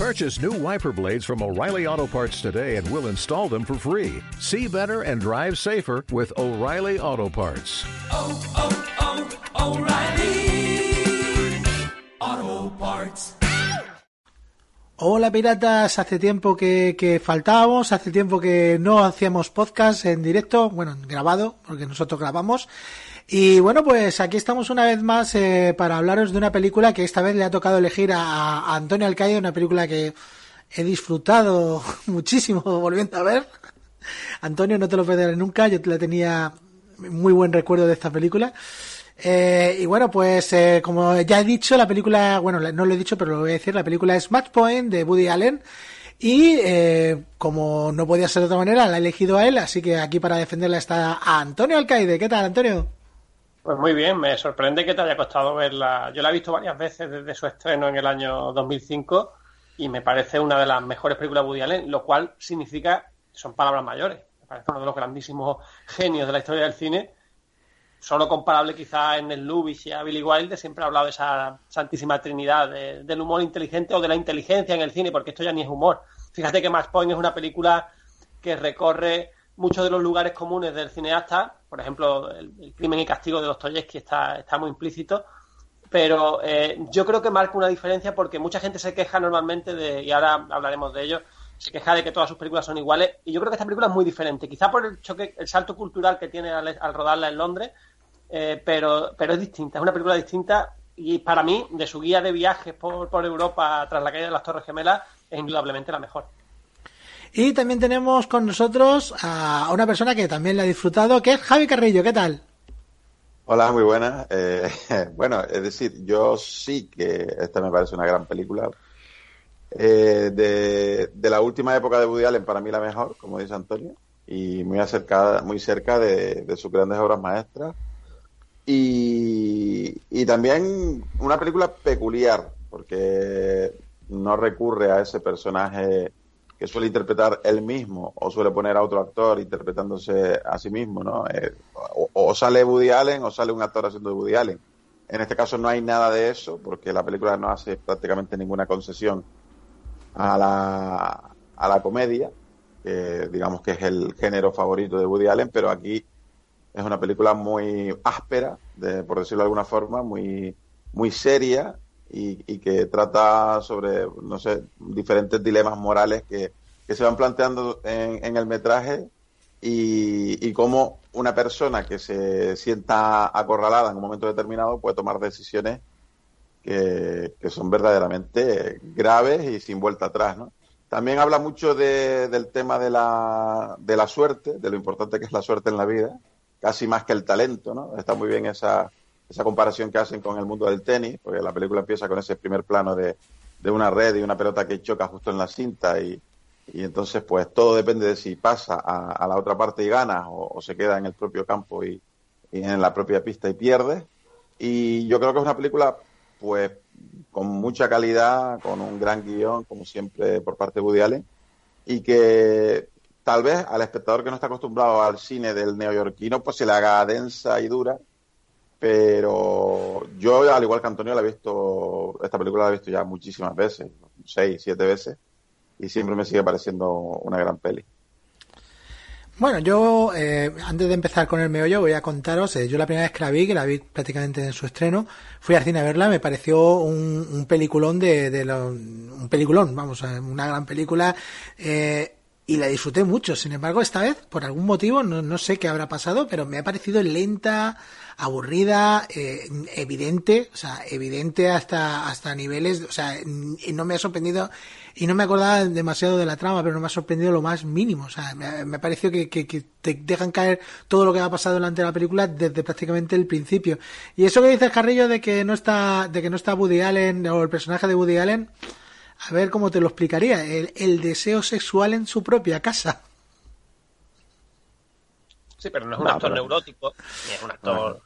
Purchase new wiper blades from O'Reilly Auto Parts today and we'll install them for free. See better and drive safer with O'Reilly Auto Parts. oh, oh, O'Reilly Auto Parts. Hola piratas, hace tiempo que, que faltábamos, hace tiempo que no hacíamos podcast en directo, bueno, grabado, porque nosotros grabamos. Y bueno, pues aquí estamos una vez más eh, para hablaros de una película que esta vez le ha tocado elegir a, Antonio Alcaide, una película que he disfrutado muchísimo volviendo a ver. Antonio, no te lo perderé nunca, yo la tenía muy buen recuerdo de esta película. Eh, y bueno, pues eh, como ya he dicho, la película, bueno, no lo he dicho, pero lo voy a decir, la película es Match Point de Woody Allen. Y eh, como no podía ser de otra manera, la he elegido a él, así que aquí para defenderla está Antonio Alcaide. ¿Qué tal, Antonio? Pues muy bien, me sorprende que te haya costado verla. Yo la he visto varias veces desde su estreno en el año 2005 y me parece una de las mejores películas de Woody Allen, lo cual significa, son palabras mayores, me parece uno de los grandísimos genios de la historia del cine, solo comparable quizá en el Lubitsch y a Billy Wilder, siempre ha hablado de esa santísima trinidad de- del humor inteligente o de la inteligencia en el cine, porque esto ya ni es humor. Fíjate que Match Point es una película que recorre muchos de los lugares comunes del cineasta, por ejemplo, el, crimen y castigo de Dostoyevsky está, está muy implícito, pero eh, yo creo que marca una diferencia porque mucha gente se queja normalmente de, y ahora hablaremos de ello, se queja de que todas sus películas son iguales, y yo creo que esta película es muy diferente, quizá por el choque, el salto cultural que tiene al, al rodarla en Londres, eh, pero, pero es distinta, es una película distinta, y para mí, de su guía de viajes por, por Europa tras la caída de las Torres Gemelas, es indudablemente la mejor. Y también tenemos con nosotros a una persona que también la ha disfrutado, que es Javi Carrillo. ¿Qué tal? Hola, muy buenas. Eh, bueno, es decir, yo sí que esta me parece una gran película. Eh, de, de la última época de Woody Allen, para mí la mejor, como dice Antonio, y muy acercada, muy cerca de, de sus grandes obras maestras. Y, y también una película peculiar, porque no recurre a ese personaje que suele interpretar él mismo o suele poner a otro actor interpretándose a sí mismo, ¿no? Eh, o, sale Woody Allen o sale un actor haciendo Woody Allen. En este caso no hay nada de eso porque la película no hace prácticamente ninguna concesión a la, a la comedia, que digamos que es el género favorito de Woody Allen, pero aquí es una película muy áspera, de, por decirlo de alguna forma, muy, muy seria y, y que trata sobre, no sé, diferentes dilemas morales que, que se van planteando en, en el metraje y, y cómo una persona que se sienta acorralada en un momento determinado puede tomar decisiones que, que son verdaderamente graves y sin vuelta atrás, ¿no? También habla mucho de- del tema de la, de la suerte, de lo importante que es la suerte en la vida, casi más que el talento, ¿no? Está muy bien esa, esa comparación que hacen con el mundo del tenis, porque la película empieza con ese primer plano de, de una red y una pelota que choca justo en la cinta y, y entonces pues todo depende de si pasa a, la otra parte y ganas o, se queda en el propio campo y, y en la propia pista y pierde. Y yo creo que es una película pues con mucha calidad, con un gran guion, como siempre por parte de Woody Allen, y que tal vez al espectador que no está acostumbrado al cine del neoyorquino, pues se le haga densa y dura, pero yo, al igual que Antonio, la he visto, esta película la he visto ya muchísimas veces, seis, siete veces, y siempre me sigue pareciendo una gran peli. Bueno, yo eh, antes de empezar con el meollo voy a contaros, eh, yo la primera vez que la vi, que la vi prácticamente en su estreno, fui al cine a verla, me pareció un, un peliculón de, de lo- un peliculón, vamos, eh, una gran película eh, y la disfruté mucho. Sin embargo, esta vez, por algún motivo, no, no sé qué habrá pasado, pero me ha parecido lenta, aburrida, eh, evidente, o sea, evidente hasta hasta niveles, o sea, y no me ha sorprendido y no me acordaba demasiado de la trama, pero no me ha sorprendido lo más mínimo. O sea, me, me ha parecido que, que, que te dejan caer todo lo que ha pasado durante la película desde prácticamente el principio. Y eso que dice el Carrillo de que no está, de que no está Woody Allen o el personaje de Woody Allen, a ver cómo te lo explicaría. El, el deseo sexual en su propia casa. Sí, pero no es un No, actor pero- neurótico, ni es un actor...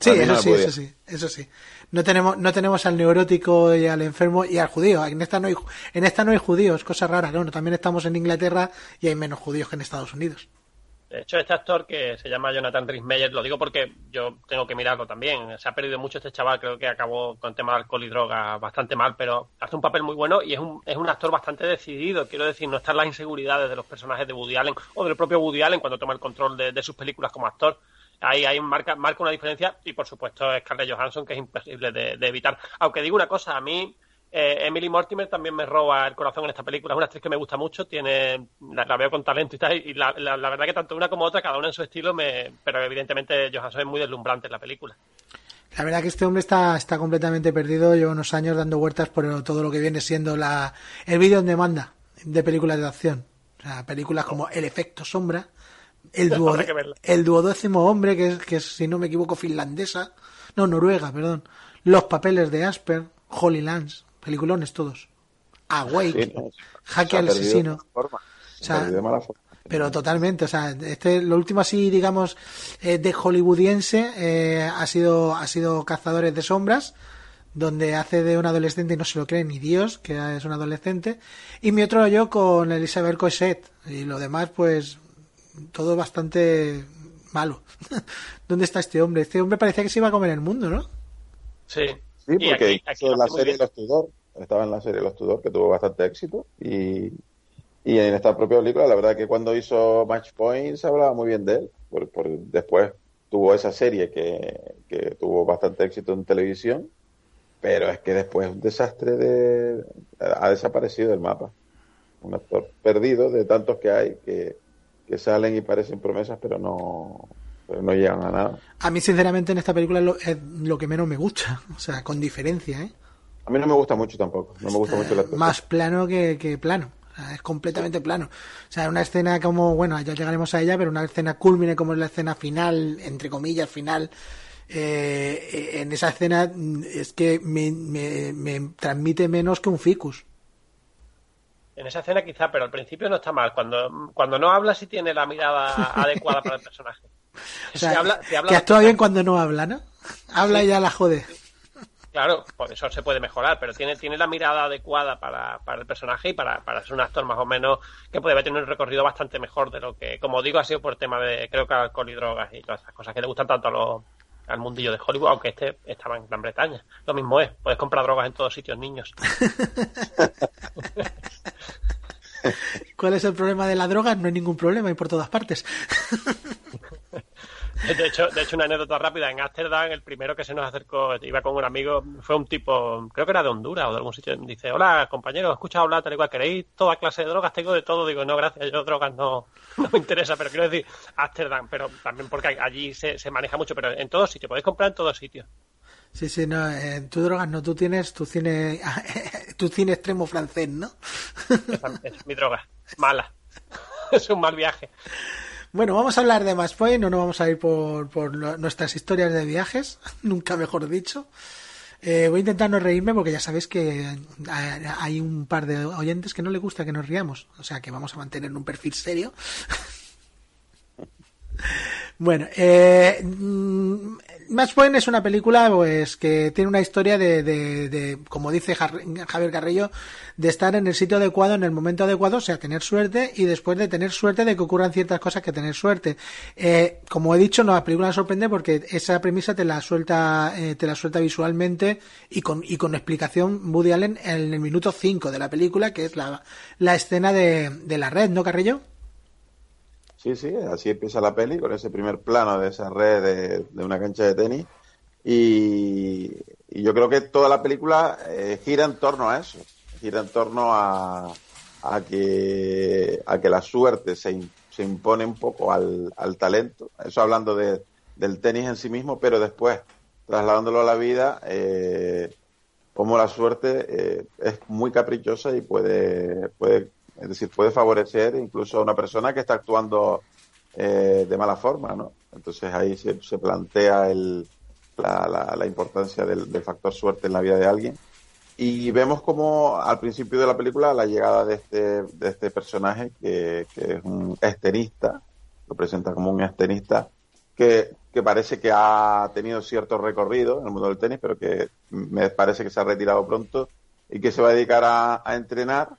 Sí, eso no sí, podía. eso sí, eso sí. No tenemos, no tenemos al neurótico y al enfermo y al judío. En esta no hay, en esta no hay judíos, cosa rara, ¿no? También estamos en Inglaterra y hay menos judíos que en Estados Unidos. De hecho, este actor que se llama Jonathan Rhys Meyer, lo digo porque yo tengo que mirarlo también. Se ha perdido mucho este chaval, creo que acabó con tema de alcohol y droga bastante mal, pero hace un papel muy bueno y es un, es un actor bastante decidido. Quiero decir, no están las inseguridades de los personajes de Woody Allen o del propio Woody Allen cuando toma el control de, de sus películas como actor. Ahí, ahí marca, marca una diferencia y, por supuesto, Scarlett Johansson, que es imposible de, evitar. Aunque digo una cosa, a mí eh, Emily Mortimer también me roba el corazón en esta película. Es una actriz que me gusta mucho, tiene la, veo con talento y tal. Y la verdad que tanto una como otra, cada una en su estilo, me, pero evidentemente Johansson es muy deslumbrante en la película. La verdad que este hombre está, está completamente perdido. Lleva unos años dando vueltas por todo lo que viene siendo la, el vídeo en demanda de películas de acción. O sea, películas como El efecto sombra, el, duo, duodécimo hombre, que es, que es, si no me equivoco, finlandesa. No, Noruega, perdón. Los papeles de Asper, Holy Lands, peliculones todos. Awake, Sí, no, Jaque al asesino. mala forma. Se O sea, ha perdido de mala forma. Pero totalmente, o sea, este, lo último así, digamos, eh, de hollywoodiense eh, ha sido ha sido Cazadores de Sombras, donde hace de un adolescente y no se lo cree ni Dios, que es un adolescente. Y mi otro yo con Elizabeth Cosette. Y lo demás, pues, todo bastante malo. ¿Dónde está este hombre? Este hombre parecía que se iba a comer el mundo, ¿no? Sí. Sí, porque aquí- aquí hizo lo la serie bien. Los Tudor, estaba en la serie Los Tudor, que tuvo bastante éxito. Y, y en esta propia película, la verdad que cuando hizo Match Point se hablaba muy bien de él. Por, por- después tuvo esa serie que, que tuvo bastante éxito en televisión, pero es que después un desastre de ha desaparecido del mapa. Un actor perdido de tantos que hay que, que salen y parecen promesas, pero no, pero no llegan a nada. A mí, sinceramente, en esta película es lo, es lo que menos me gusta. O sea, con diferencia, ¿eh? A mí no me gusta mucho tampoco, no me gusta mucho la más plano que, que plano. O sea, es completamente plano. O sea, una escena como, bueno, ya llegaremos a ella, pero una escena culmine como es la escena final, entre comillas, final. eh, en esa escena mm, es que me, me, me transmite menos que un ficus. En esa escena quizá, pero al principio no está mal. Cuando, cuando no habla, sí tiene la mirada adecuada para el personaje. O sea, Si habla- si habla que actúa bien cuando no habla, ¿no? Habla y ya la jode. Claro, por eso se puede mejorar, pero tiene, tiene la mirada adecuada para, para el personaje y para, para ser un actor más o menos que puede tener un recorrido bastante mejor de lo que, como digo, ha sido por tema de, creo que alcohol y drogas y todas esas cosas que le gustan tanto a los, al mundillo de Hollywood, aunque este estaba en Gran Bretaña. Lo mismo es, puedes comprar drogas en todos sitios, niños. ¿Cuál es el problema de la droga? No hay ningún problema, hay por todas partes. De hecho, de hecho, una anécdota rápida. En Ámsterdam, el primero que se nos acercó, iba con un amigo, fue un tipo, creo que era de Honduras o de algún sitio. Dice, hola, compañero, escuchado hablar tal y cual. ¿Queréis toda clase de drogas? Tengo de todo. Digo, no, gracias, yo drogas no, no me interesa. Pero quiero decir, Ámsterdam, pero también porque allí se, se maneja mucho, pero en todos sitios, podéis comprar en todos sitios. Sí, sí, no, eh, tú drogas no, tú tienes tu cine, tu cine extremo francés, ¿no? Esa es mi droga. Mala. es un mal viaje. Bueno, vamos a hablar de más Point, no nos vamos a ir por, por nuestras historias de viajes, nunca mejor dicho. Eh, voy a intentar no reírme porque ya sabéis que hay- hay un par de oyentes que no le gusta que nos riamos, o sea que vamos a mantener un perfil serio. Bueno, eh, mm, Match Point es una película pues que tiene una historia de, de, de, como dice Javier Carrillo, de estar en el sitio adecuado en el momento adecuado, o sea, tener suerte y después de tener suerte de que ocurran ciertas cosas que tener suerte. Eh, como he dicho, no, la película sorprende porque esa premisa te la suelta, eh, te la suelta visualmente y con, y con explicación Woody Allen en el minuto 5 de la película, que es la, la escena de, de la red, ¿no, Carrillo? Sí, sí, así empieza la peli, con ese primer plano de esa red de, una cancha de tenis. Y, yo creo que toda la película eh, gira en torno a eso, gira en torno a, a, que, a que la suerte se, se impone un poco al, al talento, eso hablando de, del tenis en sí mismo, pero después, trasladándolo a la vida, eh, como la suerte eh, es muy caprichosa y puede, puede, es decir, puede favorecer incluso a una persona que está actuando eh, de mala forma, ¿no? Entonces ahí se, plantea el, la, la, importancia del, factor suerte en la vida de alguien. Y vemos como al principio de la película la llegada de este, este personaje que, es un estenista, lo presenta como un estenista que, parece que ha tenido cierto recorrido en el mundo del tenis, pero que me parece que se ha retirado pronto y que se va a dedicar a entrenar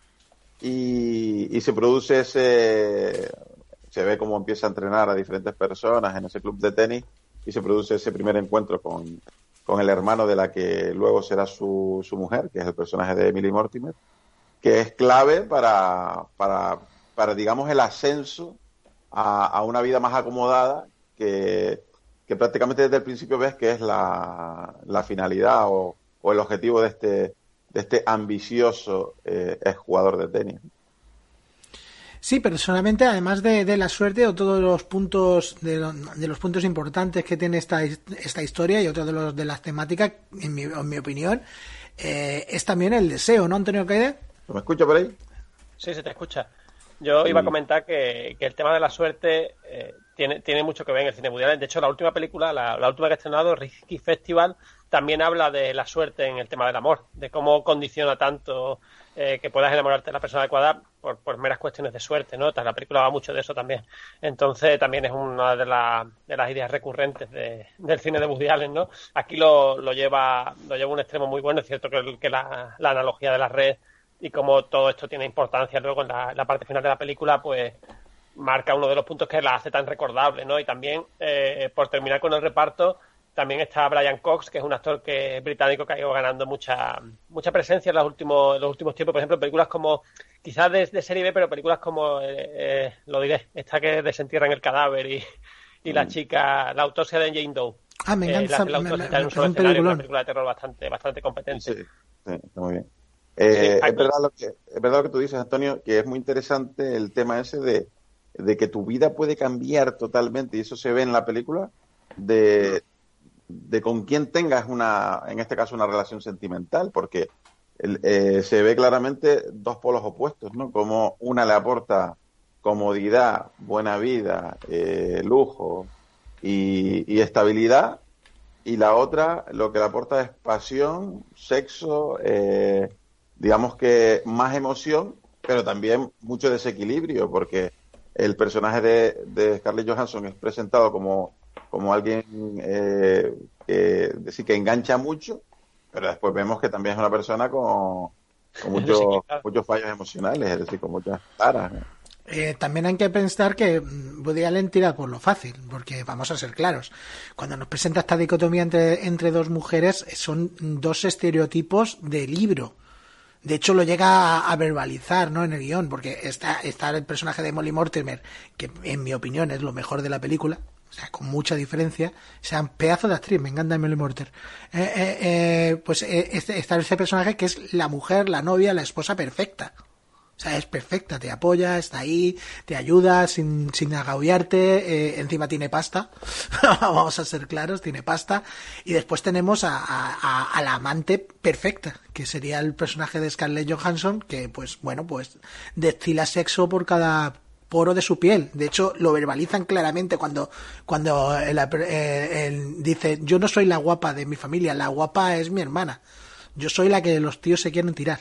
y, y se produce ese, se ve cómo empieza a entrenar a diferentes personas en ese club de tenis y se produce ese primer encuentro con, con el hermano de la que luego será su, su mujer, que es el personaje de Emily Mortimer, que es clave para, para, para digamos, el ascenso a, a una vida más acomodada que, que prácticamente desde el principio ves que es la, la finalidad o, o el objetivo de este, de este ambicioso eh, exjugador de tenis. Sí, personalmente, además de, de, la suerte o todos los puntos de, lo, de, los puntos importantes que tiene esta, esta historia y otro de los de las temáticas, en mi, en mi opinión, eh, es también el deseo, ¿no, Antonio Caide? ¿Me escucha por ahí? Sí, se te escucha. Yo iba a comentar que, que el tema de la suerte eh, tiene, tiene mucho que ver en el cine mundial. De hecho, la última película, la, la última que ha estrenado, Risky Festival, también habla de la suerte en el tema del amor, de cómo condiciona tanto eh, que puedas enamorarte de la persona adecuada por, por meras cuestiones de suerte, ¿no? La película va mucho de eso también. Entonces, también es una de, la, de las ideas recurrentes de, del cine de Woody ¿no? Aquí lo, lo, lleva lo lleva a un extremo muy bueno. Es cierto que, la, analogía de la red y cómo todo esto tiene importancia luego en la, la parte final de la película, pues marca uno de los puntos que la hace tan recordable, ¿no? Y también, eh, por terminar con el reparto, también está Brian Cox, que es un actor que es británico que ha ido ganando mucha mucha presencia en los últimos en los últimos tiempos. Por ejemplo, películas como, quizás de, de serie B, pero películas como, eh, eh, lo diré, esta que desentierran el cadáver y, y la chica, la autopsia de Jane Doe. Ah, me encanta. Eh, la, la, la, un un una película de terror bastante, bastante competente. Sí, sí, está muy bien. Eh, es, verdad lo que, es verdad lo que tú dices, Antonio, que es muy interesante el tema ese de, de que tu vida puede cambiar totalmente, y eso se ve en la película, de, de con quién tengas una, en este caso, una relación sentimental, porque eh, se ve claramente dos polos opuestos, ¿no? Como una le aporta comodidad, buena vida, eh, lujo y, estabilidad, y la otra lo que le aporta es pasión, sexo, eh, digamos que más emoción, pero también mucho desequilibrio, porque el personaje de, de Scarlett Johansson es presentado como como alguien eh, que, decir, que engancha mucho, pero después vemos que también es una persona con, con muchos, muchos fallos emocionales, es decir, con muchas taras. ¿no? Eh, también hay que pensar que Woody Allen tira por lo fácil, porque vamos a ser claros. Cuando nos presenta esta dicotomía entre, entre dos mujeres, son dos estereotipos de libro. De hecho, lo llega a, a, verbalizar, ¿no? En el guion, porque está, está el personaje de Molly Mortimer, que en mi opinión es lo mejor de la película, o sea, con mucha diferencia, o sea, un pedazo de actriz, me encanta Emily Morter. Eh, eh, eh, pues este, está ese personaje que es la mujer, la novia, la esposa perfecta. O sea, es perfecta, te apoya, está ahí, te ayuda sin, sin agobiarte, eh, encima tiene pasta, vamos a ser claros, tiene pasta, y después tenemos a, a, la amante perfecta, que sería el personaje de Scarlett Johansson, que pues bueno, pues destila sexo por cada poro de su piel. De hecho, lo verbalizan claramente cuando, cuando él, él dice, yo no soy la guapa de mi familia, la guapa es mi hermana. Yo soy la que los tíos se quieren tirar.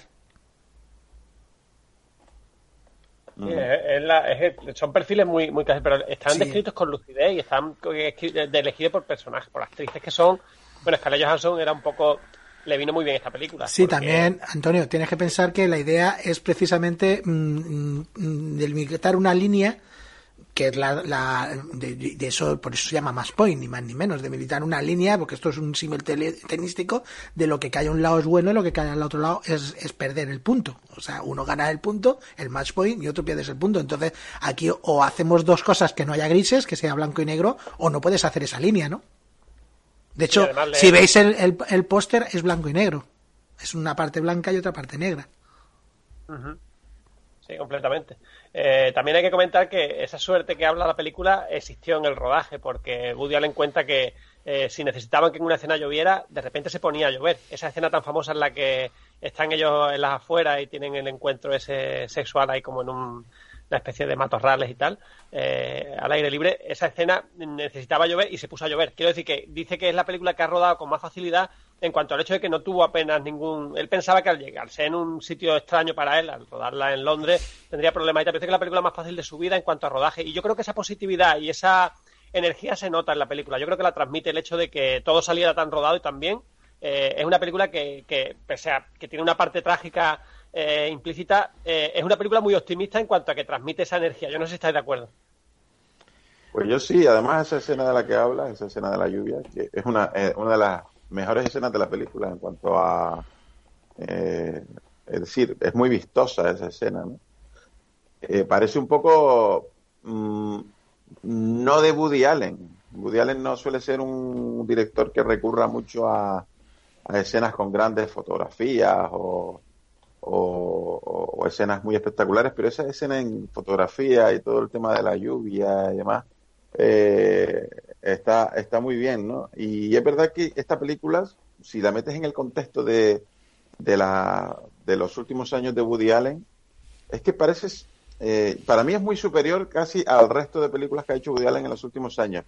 Sí, es la, es, son perfiles muy, muy casi, pero están sí. descritos con lucidez y están elegidos por personajes, por actrices que son. Bueno, Scarlett Johansson era un poco le vino muy bien esta película. Sí, porque... también, Antonio, tienes que pensar que la idea es precisamente mmm, mmm, delimitar una línea que es la, la de, de, eso por eso se llama más point ni más ni menos de militar una línea porque esto es un símil tenístico de lo que cae a un lado es bueno y lo que cae al otro lado es, es, perder el punto o sea uno gana el punto el match point y otro pierdes el punto entonces aquí o hacemos dos cosas que no haya grises que sea blanco y negro o no puedes hacer esa línea no de hecho si veis el, el, el póster es blanco y negro es una parte blanca y otra parte negra uh -huh. Sí, completamente. Eh, también hay que comentar que esa suerte que habla la película existió en el rodaje, porque Woody Allen cuenta que eh, si necesitaban que en una escena lloviera, de repente se ponía a llover. Esa escena tan famosa en la que están ellos en las afueras y tienen el encuentro ese sexual ahí como en un, una especie de matorrales y tal, eh, al aire libre, esa escena necesitaba llover y se puso a llover. Quiero decir que dice que es la película que ha rodado con más facilidad en cuanto al hecho de que no tuvo apenas ningún... Él pensaba que al llegarse en un sitio extraño para él, al rodarla en Londres, tendría problemas. Y parece que es la película más fácil de su vida en cuanto a rodaje. Y yo creo que esa positividad y esa energía se nota en la película. Yo creo que la transmite el hecho de que todo saliera tan rodado y tan bien. Eh, es una película que, que, pese a que tiene una parte trágica eh, implícita, eh, es una película muy optimista en cuanto a que transmite esa energía. Yo no sé si estáis de acuerdo. Pues yo sí, además esa escena de la que habla, esa escena de la lluvia, que es una, eh, una de las mejores escenas de la película en cuanto a... eh, es decir, es muy vistosa esa escena, ¿no? Eh, parece un poco mm, no de Woody Allen. Woody Allen no suele ser un director que recurra mucho a, a escenas con grandes fotografías o, o- escenas muy espectaculares, pero esa escena en fotografía y todo el tema de la lluvia y demás eh, está, está muy bien, ¿no? Y es verdad que esta película, si la metes en el contexto de, de, la, de los últimos años de Woody Allen, es que parece, eh, para mí es muy superior casi al resto de películas que ha hecho Woody Allen en los últimos años,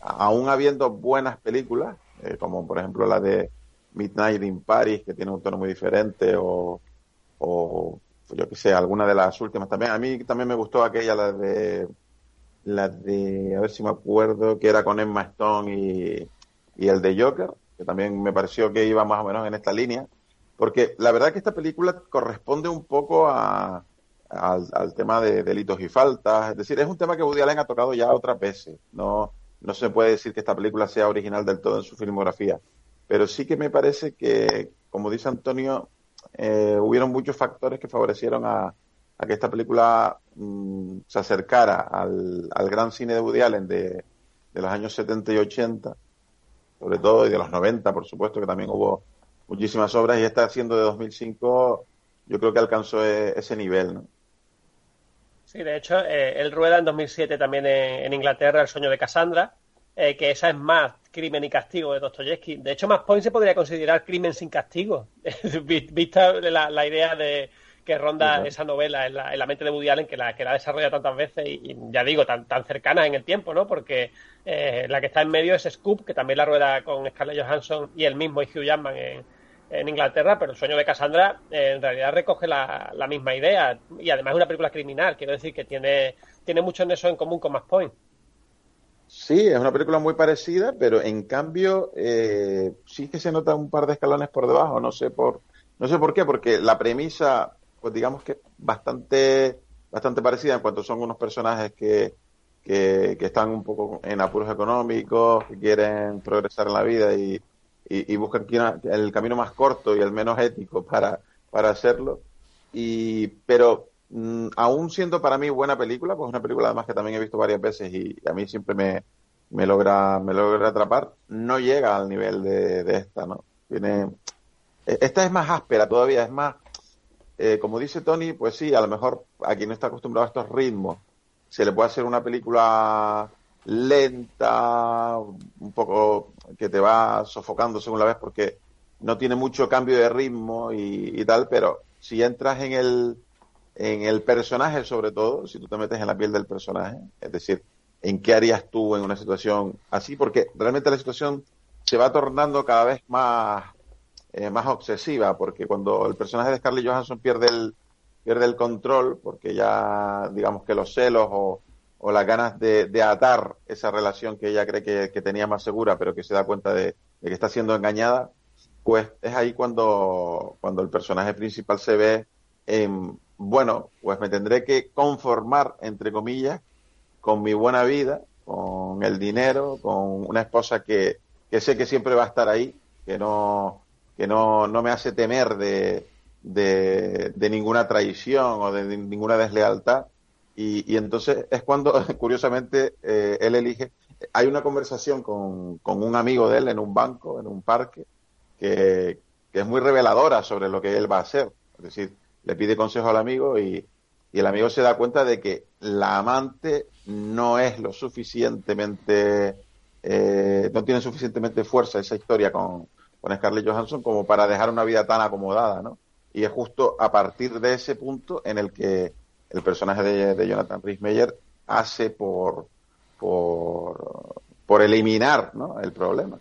aún habiendo buenas películas, eh, como por ejemplo la de Midnight in Paris, que tiene un tono muy diferente, o, o yo que sé, alguna de las últimas también. A mí también me gustó aquella, la de, la de, a ver si me acuerdo, que era con Emma Stone y, y el de Joker, que también me pareció que iba más o menos en esta línea, porque la verdad que esta película corresponde un poco a, al, al tema de delitos y faltas, es decir, es un tema que Woody Allen ha tocado ya otras veces, no, no se puede decir que esta película sea original del todo en su filmografía, pero sí que me parece que, como dice Antonio, eh, hubieron muchos factores que favorecieron a, que esta película mm, se acercara al, al gran cine de Woody Allen de, de los años 70 y 80, sobre todo, y de los 90, por supuesto, que también hubo muchísimas obras, y esta siendo de 2005, yo creo que alcanzó e- ese nivel, ¿no? Sí, de hecho, eh, él rueda en 2007 también en, en Inglaterra El sueño de Cassandra, eh, que esa es más crimen y castigo de Dostoyevsky. De hecho, más Point se podría considerar crimen sin castigo, Vi- vista la, la idea de que ronda esa novela en la, en la mente de Woody Allen, que la, que la desarrolla tantas veces y, y ya digo, tan, tan cercana en el tiempo, ¿no? Porque eh, la que está en medio es Scoop, que también la rueda con Scarlett Johansson y el mismo y Hugh Jackman en, en Inglaterra, pero el sueño de Cassandra eh, en realidad recoge la, la misma idea y además es una película criminal, quiero decir que tiene, tiene mucho en eso en común con Mass Point. Sí, es una película muy parecida, pero en cambio eh, sí que se nota un par de escalones por debajo, no sé por, no sé por qué, porque la premisa, pues digamos que bastante, bastante parecida en cuanto son unos personajes que, que, están un poco en apuros económicos, que quieren progresar en la vida y, y, y buscan el camino más corto y el menos ético para, para hacerlo. Y, pero mm, aún siendo para mí buena película, pues una película además que también he visto varias veces y a mí siempre me, me logra, me logra atrapar, no llega al nivel de, esta, ¿no? Tiene, e- esta es más áspera todavía, es más, eh, como dice Tony, pues sí, a lo mejor a quien no está acostumbrado a estos ritmos, se le puede hacer una película lenta, un poco que te va sofocando según la ves porque no tiene mucho cambio de ritmo y, y tal, pero si entras en el, en el personaje sobre todo, si tú te metes en la piel del personaje, es decir, en qué harías tú en una situación así, porque realmente la situación se va tornando cada vez más, eh, más obsesiva, porque cuando el personaje de Scarlett Johansson pierde el, pierde el control, porque ya digamos que los celos o, o las ganas de, de atar esa relación que ella cree que, que tenía más segura, pero que se da cuenta de, de que está siendo engañada, pues es ahí cuando, cuando el personaje principal se ve en, bueno, pues me tendré que conformar, entre comillas, con mi buena vida, con el dinero, con una esposa que, que sé que siempre va a estar ahí, que no, que no, no me hace temer de, de, de ninguna traición o de ninguna deslealtad. Y, y entonces es cuando, curiosamente, eh, él elige. Hay una conversación con, con un amigo de él en un banco, en un parque, que, que es muy reveladora sobre lo que él va a hacer. Es decir, le pide consejo al amigo y, y el amigo se da cuenta de que la amante no es lo suficientemente, eh, no tiene suficientemente fuerza esa historia con, con Scarlett Johansson como para dejar una vida tan acomodada, ¿no? Y es justo a partir de ese punto en el que el personaje de, de Jonathan Rhys hace por, por, por eliminar ¿no? el problema.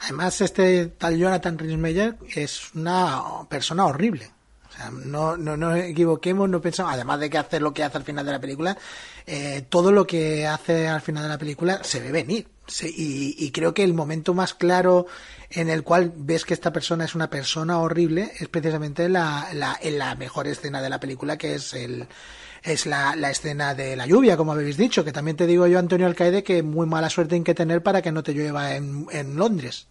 Además, este tal Jonathan Rhys-Meyer es una persona horrible. O sea, no, no nos equivoquemos, no pensamos, además de que hace lo que hace al final de la película, eh, todo lo que hace al final de la película se ve venir. Y creo que el momento más claro en el cual ves que esta persona es una persona horrible es precisamente la, la, en la mejor escena de la película, que es el es la, la escena de la lluvia, como habéis dicho, que también te digo yo, Antonio Alcaide, que muy mala suerte hay que tener para que no te llueva en, en Londres.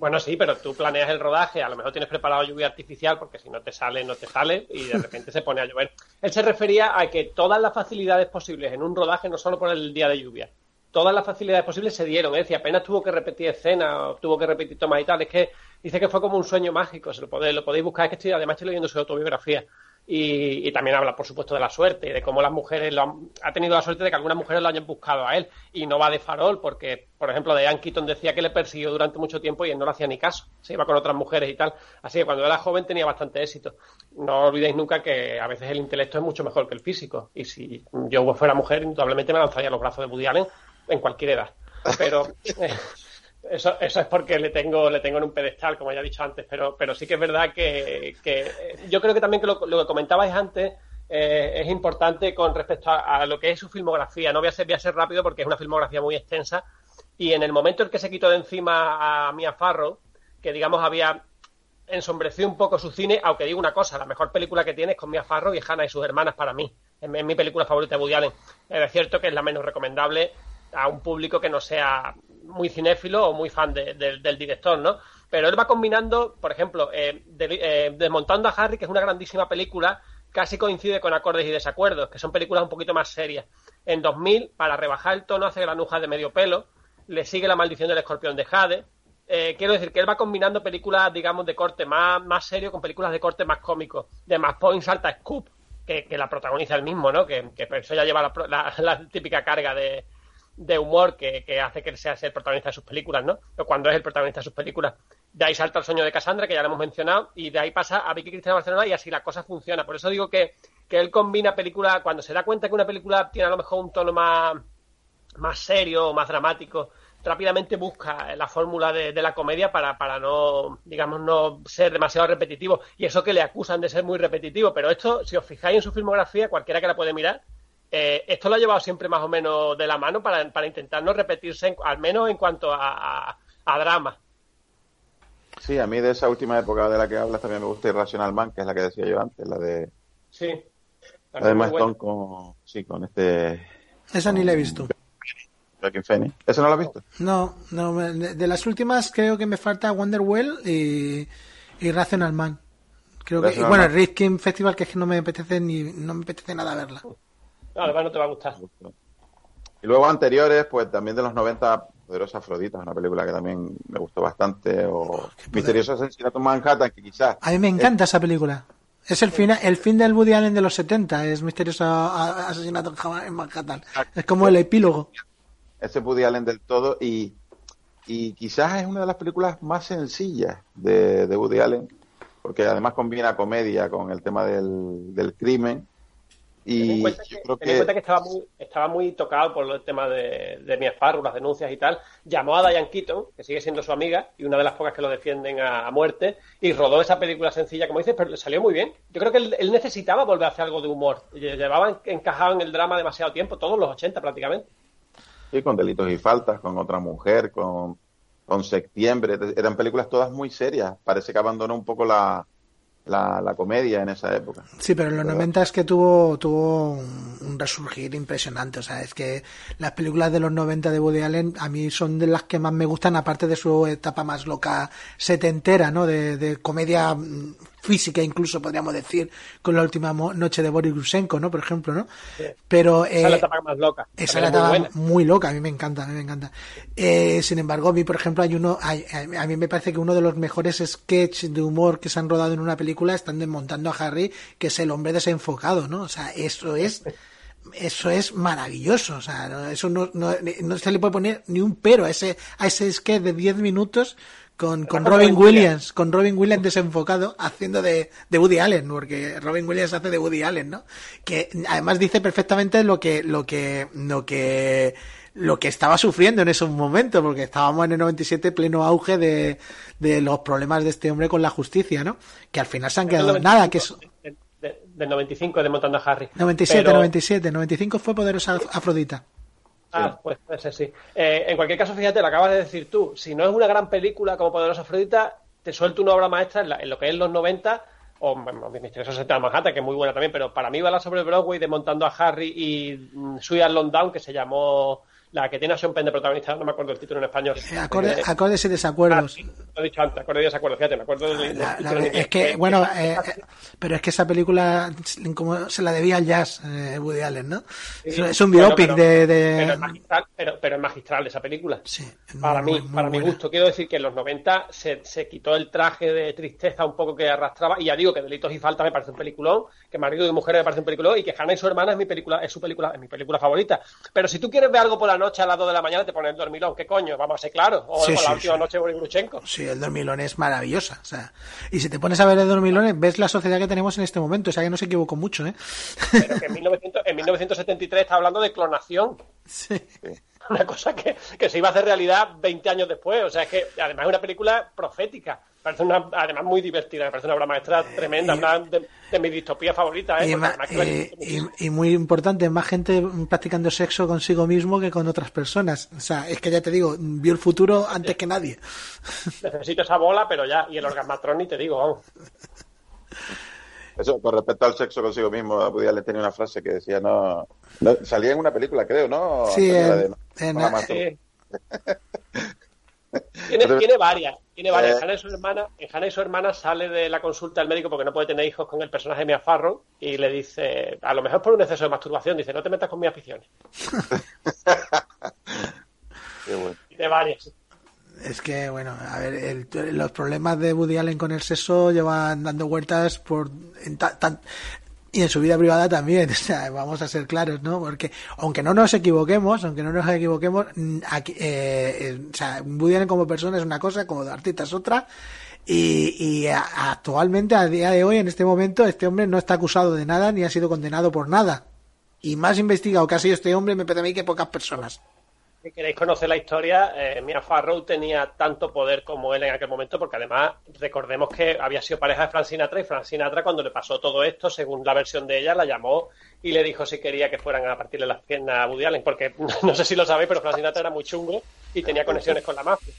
Bueno, sí, pero tú planeas el rodaje, a lo mejor tienes preparado lluvia artificial porque si no te sale, no te sale y de repente se pone a llover. Él se refería a que todas las facilidades posibles en un rodaje, no solo por el día de lluvia, todas las facilidades posibles se dieron. Es decir, apenas tuvo que repetir escena, tuvo que repetir tomas y tal. Es que dice que fue como un sueño mágico. Se lo podéis, lo podéis buscar. Es que estoy, además estoy leyendo su autobiografía. Y, y también habla, por supuesto, de la suerte de cómo las mujeres lo han, ha tenido la suerte de que algunas mujeres lo hayan buscado a él. Y no va de farol, porque, por ejemplo, de Keaton decía que le persiguió durante mucho tiempo y él no le hacía ni caso. Se iba con otras mujeres y tal. Así que cuando era joven tenía bastante éxito. No olvidéis nunca que a veces el intelecto es mucho mejor que el físico. Y si yo fuera mujer, indudablemente me lanzaría a los brazos de Woody Allen en cualquier edad. Pero eh, eso, eso es porque le tengo, le tengo en un pedestal, como ya he dicho antes, pero, pero sí que es verdad que, que eh, yo creo que también que lo, que comentabais antes eh, es importante con respecto a, lo que es su filmografía. No voy a, ser, voy a ser rápido porque es una filmografía muy extensa y en el momento en que se quitó de encima a Mia Farrow, que digamos había ensombrecido un poco su cine, aunque digo una cosa, la mejor película que tiene es con Mia Farrow y y sus hermanas para mí. Es, es mi película favorita de Woody Allen. Es cierto que es la menos recomendable a un público que no sea muy cinéfilo o muy fan de, de, del director, ¿no? Pero él va combinando, por ejemplo, eh, eh, Desmontando a Harry, que es una grandísima película, casi coincide con Acordes y Desacuerdos, que son películas un poquito más serias. En 2000, para rebajar el tono, hace Granuja de medio pelo, le sigue La maldición del escorpión de Jade. Eh, quiero decir que él va combinando películas, digamos, de corte más, más serio con películas de corte más cómico. De más Point salta Scoop, que, que la protagoniza él mismo, ¿no? Que, que eso ya lleva la, la, la típica carga de, de humor que, que, hace que sea el protagonista de sus películas, ¿no? O cuando es el protagonista de sus películas. De ahí salta el sueño de Cassandra, que ya lo hemos mencionado, y de ahí pasa a Vicky Cristina Barcelona y así la cosa funciona. Por eso digo que, que él combina películas, cuando se da cuenta que una película tiene a lo mejor un tono más, más serio, más dramático, rápidamente busca la fórmula de, de, la comedia para, para no, digamos, no ser demasiado repetitivo. Y eso que le acusan de ser muy repetitivo. Pero esto, si os fijáis en su filmografía, cualquiera que la puede mirar, eh, esto lo ha llevado siempre más o menos de la mano para, para intentar no repetirse, en, al menos en cuanto a, a, a, drama. Sí, a mí de esa última época de la que hablas también me gusta Irrational Man, que es la que decía yo antes, la de... Sí. La de Stone con, sí, con este... Esa ni la he visto. Joaquin Phoenix. ¿Eso no lo has visto? No, no, de las últimas creo que me falta Wonderwell y, y Rational Man. Creo que, y, bueno, el Riskin Festival que es que no me apetece ni no me apetece nada verla. No, además no te va a gustar. Y luego anteriores, pues también de los 90, Poderosa Afrodita, una película que también me gustó bastante, o Misterioso Asesinato en Manhattan, que quizás... A mí me encanta es... esa película. Es el fin, el fin del Woody Allen de los 70, es Misterioso Asesinato en Manhattan. Es como el epílogo. Ese Woody Allen del todo, y, y quizás es una de las películas más sencillas de, de Woody Allen, porque además combina comedia con el tema del, del crimen, y ten que, creo que... En cuenta que estaba muy, estaba muy tocado por el tema de, de Mia Farrow, las denuncias y tal. Llamó a Diane Keaton, que sigue siendo su amiga y una de las pocas que lo defienden a, a muerte, y rodó esa película sencilla, como dices, pero le salió muy bien. Yo creo que él, él, necesitaba volver a hacer algo de humor. Llevaba encajado en el drama demasiado tiempo, todos los 80 prácticamente. Sí, con delitos y faltas, con otra mujer, con, con septiembre. Eran películas todas muy serias. Parece que abandonó un poco la, la, la, comedia en esa época. Sí, pero en los 90 es que tuvo, tuvo un, un, resurgir impresionante. O sea, es que las películas de los 90 de Woody Allen a mí son de las que más me gustan, aparte de su etapa más loca setentera, ¿no? De, de comedia física incluso podríamos decir con la última noche de Boris Grusenko, ¿no? Por ejemplo, ¿no? Sí. Pero eh, esa es la etapa más loca. Esa es la etapa muy, muy, loca, a mí me encanta, a mí me encanta. Eh, sin embargo, a mí por ejemplo hay uno, hay, a mí me parece que uno de los mejores sketches de humor que se han rodado en una película están desmontando a Harry, que es el hombre desenfocado, ¿no? O sea, eso es eso es maravilloso, o sea, eso no, no, no, se le puede poner ni un pero a ese, a ese sketch de 10 minutos con, con Robin Williams, con Robin Williams desenfocado, haciendo de, de Woody Allen, porque Robin Williams hace de Woody Allen, ¿no? Que además dice perfectamente lo que, lo que, lo que, lo que estaba sufriendo en esos momentos, porque estábamos en el 97 pleno auge de, de los problemas de este hombre con la justicia, ¿no? Que al final se han quedado en nada, que es... De, del 95 de Montando a Harry. 97, pero... 97, 95 fue Poderosa Afrodita. Ah, pues puede ser, sí. Eh, en cualquier caso, fíjate, lo acabas de decir tú. Si no es una gran película como Poderosa Afrodita, te suelto una obra maestra en, la- en lo que es los 90 o bueno, Misterioso Sector de Manhattan, que es muy buena también, pero para mí va la sobre Broadway de Montando a Harry y mm, Sweet and Long Down, que se llamó la que tiene a Sean Penn de protagonista, no me acuerdo el título en español. Eh, acorde- Eh, acordes y ah, desacuerdos. sí, lo he dicho antes, acorde y desacuerdo, fíjate, me acuerdo del, del La- es que, bueno, eh, eh, pero es que esa película como se la debía al jazz, eh, Woody Allen, ¿no? Es, Sí, es un bueno, biopic pero- de... de- Pero es magistral, pero, pero es magistral esa película. Sí, es muy- para mí, muy- para mi gusto. Quiero decir que en los 90 se, se quitó el traje de tristeza un poco que arrastraba. Y ya digo que Delitos y Falta me parece un peliculón, que Marido y Mujeres me parece un peliculón y que Hannah y su hermana es mi película, es su película, es mi película favorita. Pero si tú quieres ver algo por la noche a las 2 de la mañana, te pones el dormilón. ¿Qué coño? Vamos a ser claros. O Sí, con la sí, última sí. noche de Gruchenko. Sí, el dormilón es maravillosa. O sea, y si te pones a ver el dormilón, ves la sociedad que tenemos en este momento. O sea, que no se equivocó mucho, ¿eh? Pero que en, 1900 en 1973 está hablando de clonación. Sí. una cosa que, que se iba a hacer realidad 20 años después. O sea, es que además es una película profética. Parece una, además muy divertida, me parece una obra maestra tremenda, y- una de, de mis distopías favoritas. ¿eh? Y, ma- y- y- y muy importante, más gente practicando sexo consigo mismo que con otras personas. O sea, es que ya te digo, vio el futuro antes que nadie. Necesito esa bola, pero ya. Y el orgasmatrón ni te digo, vamos. Eso, con respecto al sexo consigo mismo, Woody Allen tenía una frase que decía, no, no- salía en una película, creo, ¿no? Sí, Antonio, la en- de- en- no Sí. Tiene, tiene varias, tiene varias. Eh. Hannah y su hermana, en Hannah y su hermana sale de la consulta del médico porque no puede tener hijos con el personaje de Mia Farrow y le dice, a lo mejor por un exceso de masturbación, dice, no te metas con mis aficiones. Qué bueno. De varias. Es que, bueno, a ver, el- los problemas de Woody Allen con el sexo llevan dando vueltas por. en ta- tan- y en su vida privada también, o sea, vamos a ser claros, ¿no? Porque, aunque no nos equivoquemos, aunque no nos equivoquemos, aquí, eh, eh, o sea, Woody Allen como persona es una cosa, como artista es otra, y, y actualmente, a día de hoy, en este momento, este hombre no está acusado de nada ni ha sido condenado por nada. Y más investigado que ha sido este hombre, me parece a mí que pocas personas. Si queréis conocer la historia, eh, Mia Farrow tenía tanto poder como él en aquel momento, porque además recordemos que había sido pareja de Frank Sinatra y Frank Sinatra cuando le pasó todo esto, según la versión de ella, la llamó y le dijo si quería que fueran a partirle las piernas a Woody Allen, porque no sé si lo sabéis, pero Frank Sinatra era muy chungo y tenía conexiones con la mafia.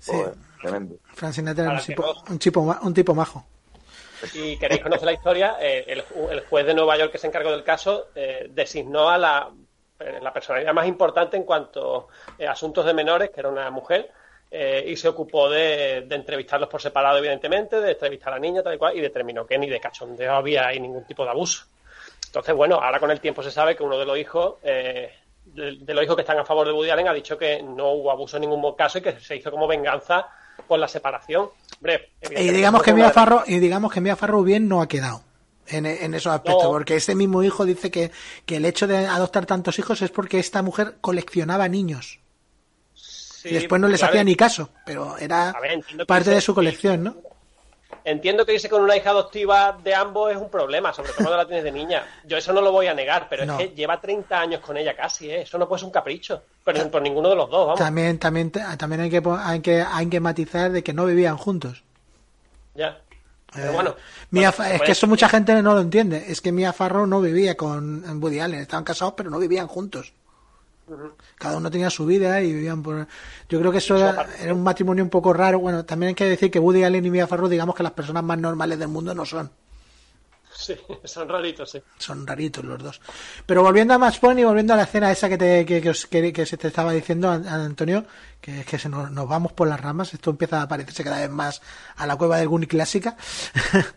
Sí, Joder, tremendo. Frank Sinatra era un tipo, no- un, tipo, ma- un tipo majo. y queréis conocer la historia, eh, el, el juez de Nueva York que se encargó del caso eh, designó a la, la personalidad más importante en cuanto a asuntos de menores, que era una mujer, eh, y se ocupó de, de entrevistarlos por separado, evidentemente, de entrevistar a la niña, tal y cual, y determinó que ni de cachondeo había ahí ningún tipo de abuso. Entonces, bueno, ahora con el tiempo se sabe que uno de los hijos, eh, de, de los hijos que están a favor de Woody Allen, ha dicho que no hubo abuso en ningún caso y que se hizo como venganza por la separación. Hombre, Y digamos que Mia Farrow, y digamos que Mia Farrow bien no ha quedado en, en esos aspectos, No. porque este mismo hijo dice que, que el hecho de adoptar tantos hijos es porque esta mujer coleccionaba niños Sí, y después no les claro, hacía ni caso, pero era ver, parte dice- de su colección, ¿no? Entiendo que irse con una hija adoptiva de ambos es un problema, sobre todo cuando la tienes de niña. Yo eso no lo voy a negar, pero No. es que lleva 30 años con ella casi, ¿eh? Eso no puede ser un capricho. Pero por ninguno de los dos, vamos. También, también, también hay que, hay que, hay que matizar de que no vivían juntos. Ya. Pero Eh, bueno. Es que eso decir mucha gente no lo entiende. Es que Mia Farrow no vivía con Woody Allen. Estaban casados, pero no vivían juntos. Cada uno tenía su vida y vivían por... Yo creo que eso era, era un matrimonio un poco raro. Bueno, también hay que decir que Woody Allen y Mia Farrow, digamos que las personas más normales del mundo no son. Son raritos, sí. Son raritos los dos. Pero volviendo a Match Point y volviendo a la escena esa que, te, que, que, os- se te estaba diciendo, An- Antonio, que es que se nos, nos vamos por las ramas. Esto empieza a parecerse cada vez más a la cueva del Guni clásica.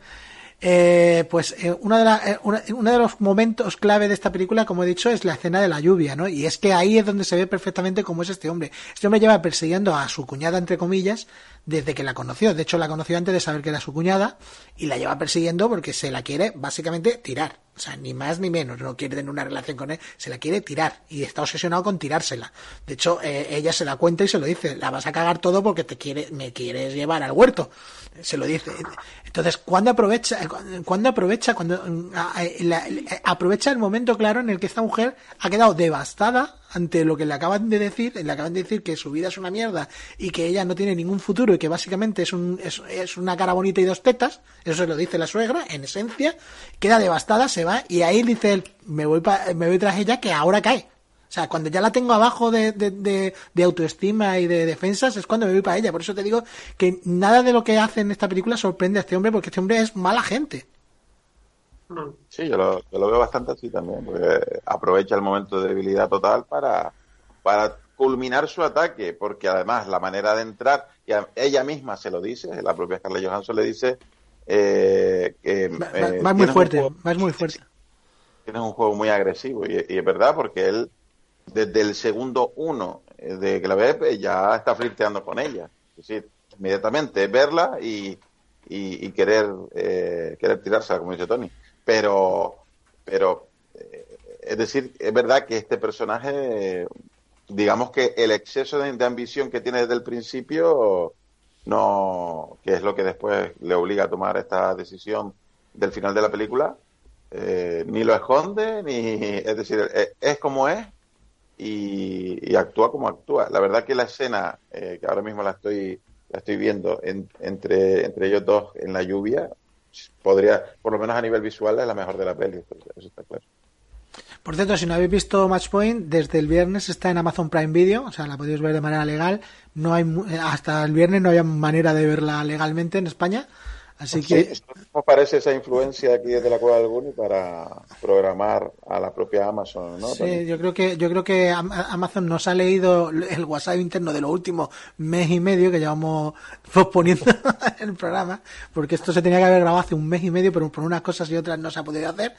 Eh, pues eh, una de la- eh, una- uno de los momentos clave de esta película, como he dicho, es la escena de la lluvia, ¿no? Y es que ahí es donde se ve perfectamente cómo es este hombre. Este hombre lleva persiguiendo a su cuñada, entre comillas, desde que la conoció. De hecho, la conoció antes de saber que era su cuñada y la lleva persiguiendo porque se la quiere básicamente tirar. O sea, ni más ni menos. No quiere tener una relación con él, se la quiere tirar y está obsesionado con tirársela. De hecho, eh, ella se la cuenta y se lo dice: La vas a cagar todo porque te quiere, me quieres llevar al huerto. Se lo dice. Entonces, ¿cuándo aprovecha? ¿Cuándo aprovecha? Cuando mm, la- la- aprovecha el momento claro en el que esta mujer ha quedado devastada ante lo que le acaban de decir, le acaban de decir que su vida es una mierda y que ella no tiene ningún futuro y que básicamente es, un, es, es una cara bonita y dos tetas, eso se lo dice la suegra, en esencia, queda devastada, se va y ahí dice él, me voy, pa- me voy tras ella que ahora cae. O sea, cuando ya la tengo abajo de, de, de, de autoestima y de defensas es cuando me voy para ella. Por eso te digo que nada de lo que hace en esta película sorprende a este hombre porque este hombre es mala gente. Sí, yo lo, yo lo veo bastante así también, porque aprovecha el momento de debilidad total para, para culminar su ataque, porque además la manera de entrar, y a- ella misma se lo dice, la propia Scarlett Johansson le dice eh, que... Va, eh, va- va muy fuerte, juego- muy fuerte. tienes un juego muy agresivo y, y es verdad porque él desde el segundo uno eh, de que la ve pues, ya está flirteando con ella es decir inmediatamente verla y, y, y querer eh, querer tirársela como dice Tony pero pero eh, es decir es verdad que este personaje digamos que el exceso de, ambición que tiene desde el principio no que es lo que después le obliga a tomar esta decisión del final de la película eh, ni lo esconde, ni es decir, eh, es como es y, actúa como actúa. La verdad que la escena, que ahora mismo la estoy, la estoy viendo en- entre, entre ellos dos en la lluvia, podría, por lo menos a nivel visual, es la mejor de la peli, eso está claro. Por cierto, si no habéis visto Matchpoint, desde el viernes está en Amazon Prime Video, o sea, la podéis ver de manera legal. No hay hasta el viernes no había manera de verla legalmente en España, así Sí, que esto nos parece esa influencia aquí desde la Cueva del Guni para programar a la propia Amazon, ¿no? Sí, yo creo que yo creo que Am- Amazon nos ha leído el WhatsApp interno de los últimos mes y medio que llevamos posponiendo el programa, porque esto se tenía que haber grabado hace un mes y medio, pero por unas cosas y otras no se ha podido hacer.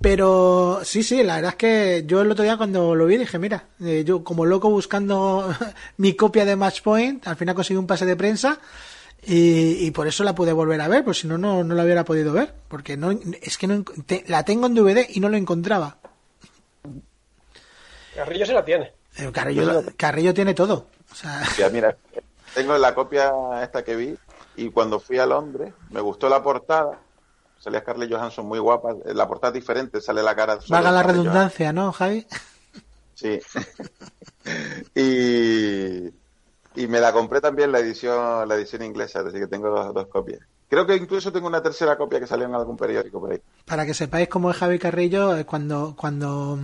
Pero sí, sí, la verdad es que yo el otro día cuando lo vi dije, mira, eh, yo como loco buscando mi copia de Matchpoint, al final conseguí un pase de prensa y, y por eso la pude volver a ver, pues si no, no, no la hubiera podido ver, porque no, es que no, te- la tengo en DVD y no lo encontraba. Carrillo se la tiene. Eh, Carrillo, Carrillo tiene todo. O sea, Ya, mira, tengo la copia esta que vi y cuando fui a Londres me gustó la portada. Salía Scarlett Johansson muy guapa. La portada es diferente, sale la cara. de la redundancia, ¿no, Javi? Sí. y, y me la compré también la edición, la edición inglesa, así que tengo dos, dos copias. Creo que incluso tengo una tercera copia que salió en algún periódico por ahí. Para que sepáis cómo es Javi Carrillo, eh, cuando, cuando,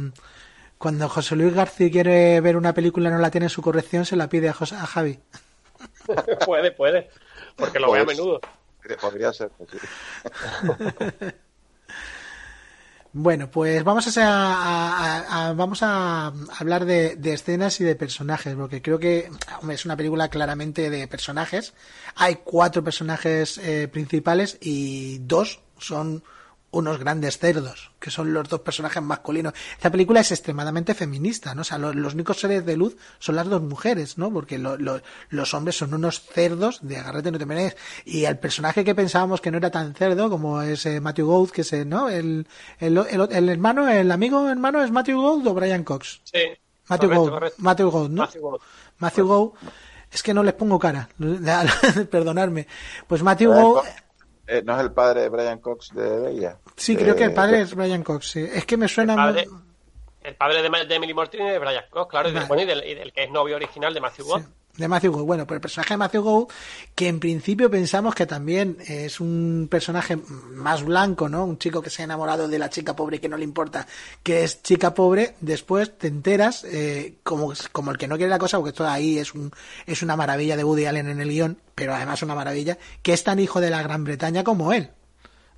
cuando José Luis García quiere ver una película y no la tiene en su corrección, se la pide a, José- a Javi. puede, puede. Porque lo ve a Pues, menudo. Podría ser. pues sí. Bueno, pues vamos a, vamos a hablar de, escenas y de personajes, porque creo que es una película claramente de personajes. Hay cuatro personajes eh, principales y dos son unos grandes cerdos, que son los dos personajes masculinos. Esta película es extremadamente feminista, ¿no? O sea, lo- los, únicos seres de luz son las dos mujeres, ¿no? Porque lo- lo- los hombres son unos cerdos de agarrete no te mereces. Y el personaje que pensábamos que no era tan cerdo, como es eh, Matthew Gould, que es, eh, ¿no? El, el, el- el hermano, el amigo hermano es Matthew Gould o Brian Cox. Sí. Matthew correcto, Gould, correcto. Matthew Gould, ¿no? Matthew Gould. Matthew Gould, es que no les pongo cara, perdonadme. Pues Matthew Gould, eh, ¿No es el padre de Brian Cox de Bella? sí, creo que el padre de- es Brian Cox, sí. Es que me suena El padre, muy- el padre de, de Emily Mortimer y de Brian Cox, claro, y, del, Vale. bueno, y, del, y del que es novio original de Matthew. Sí, de Matthew Gould. Bueno, pero el personaje de Matthew Gould, que en principio pensamos que también es un personaje más blanco, ¿no? Un chico que se ha enamorado de la chica pobre que no le importa que es chica pobre, después te enteras, eh, como, como el que no quiere la cosa, porque esto ahí es, un, es una maravilla de Woody Allen en el guion, pero además una maravilla, que es tan hijo de la Gran Bretaña como él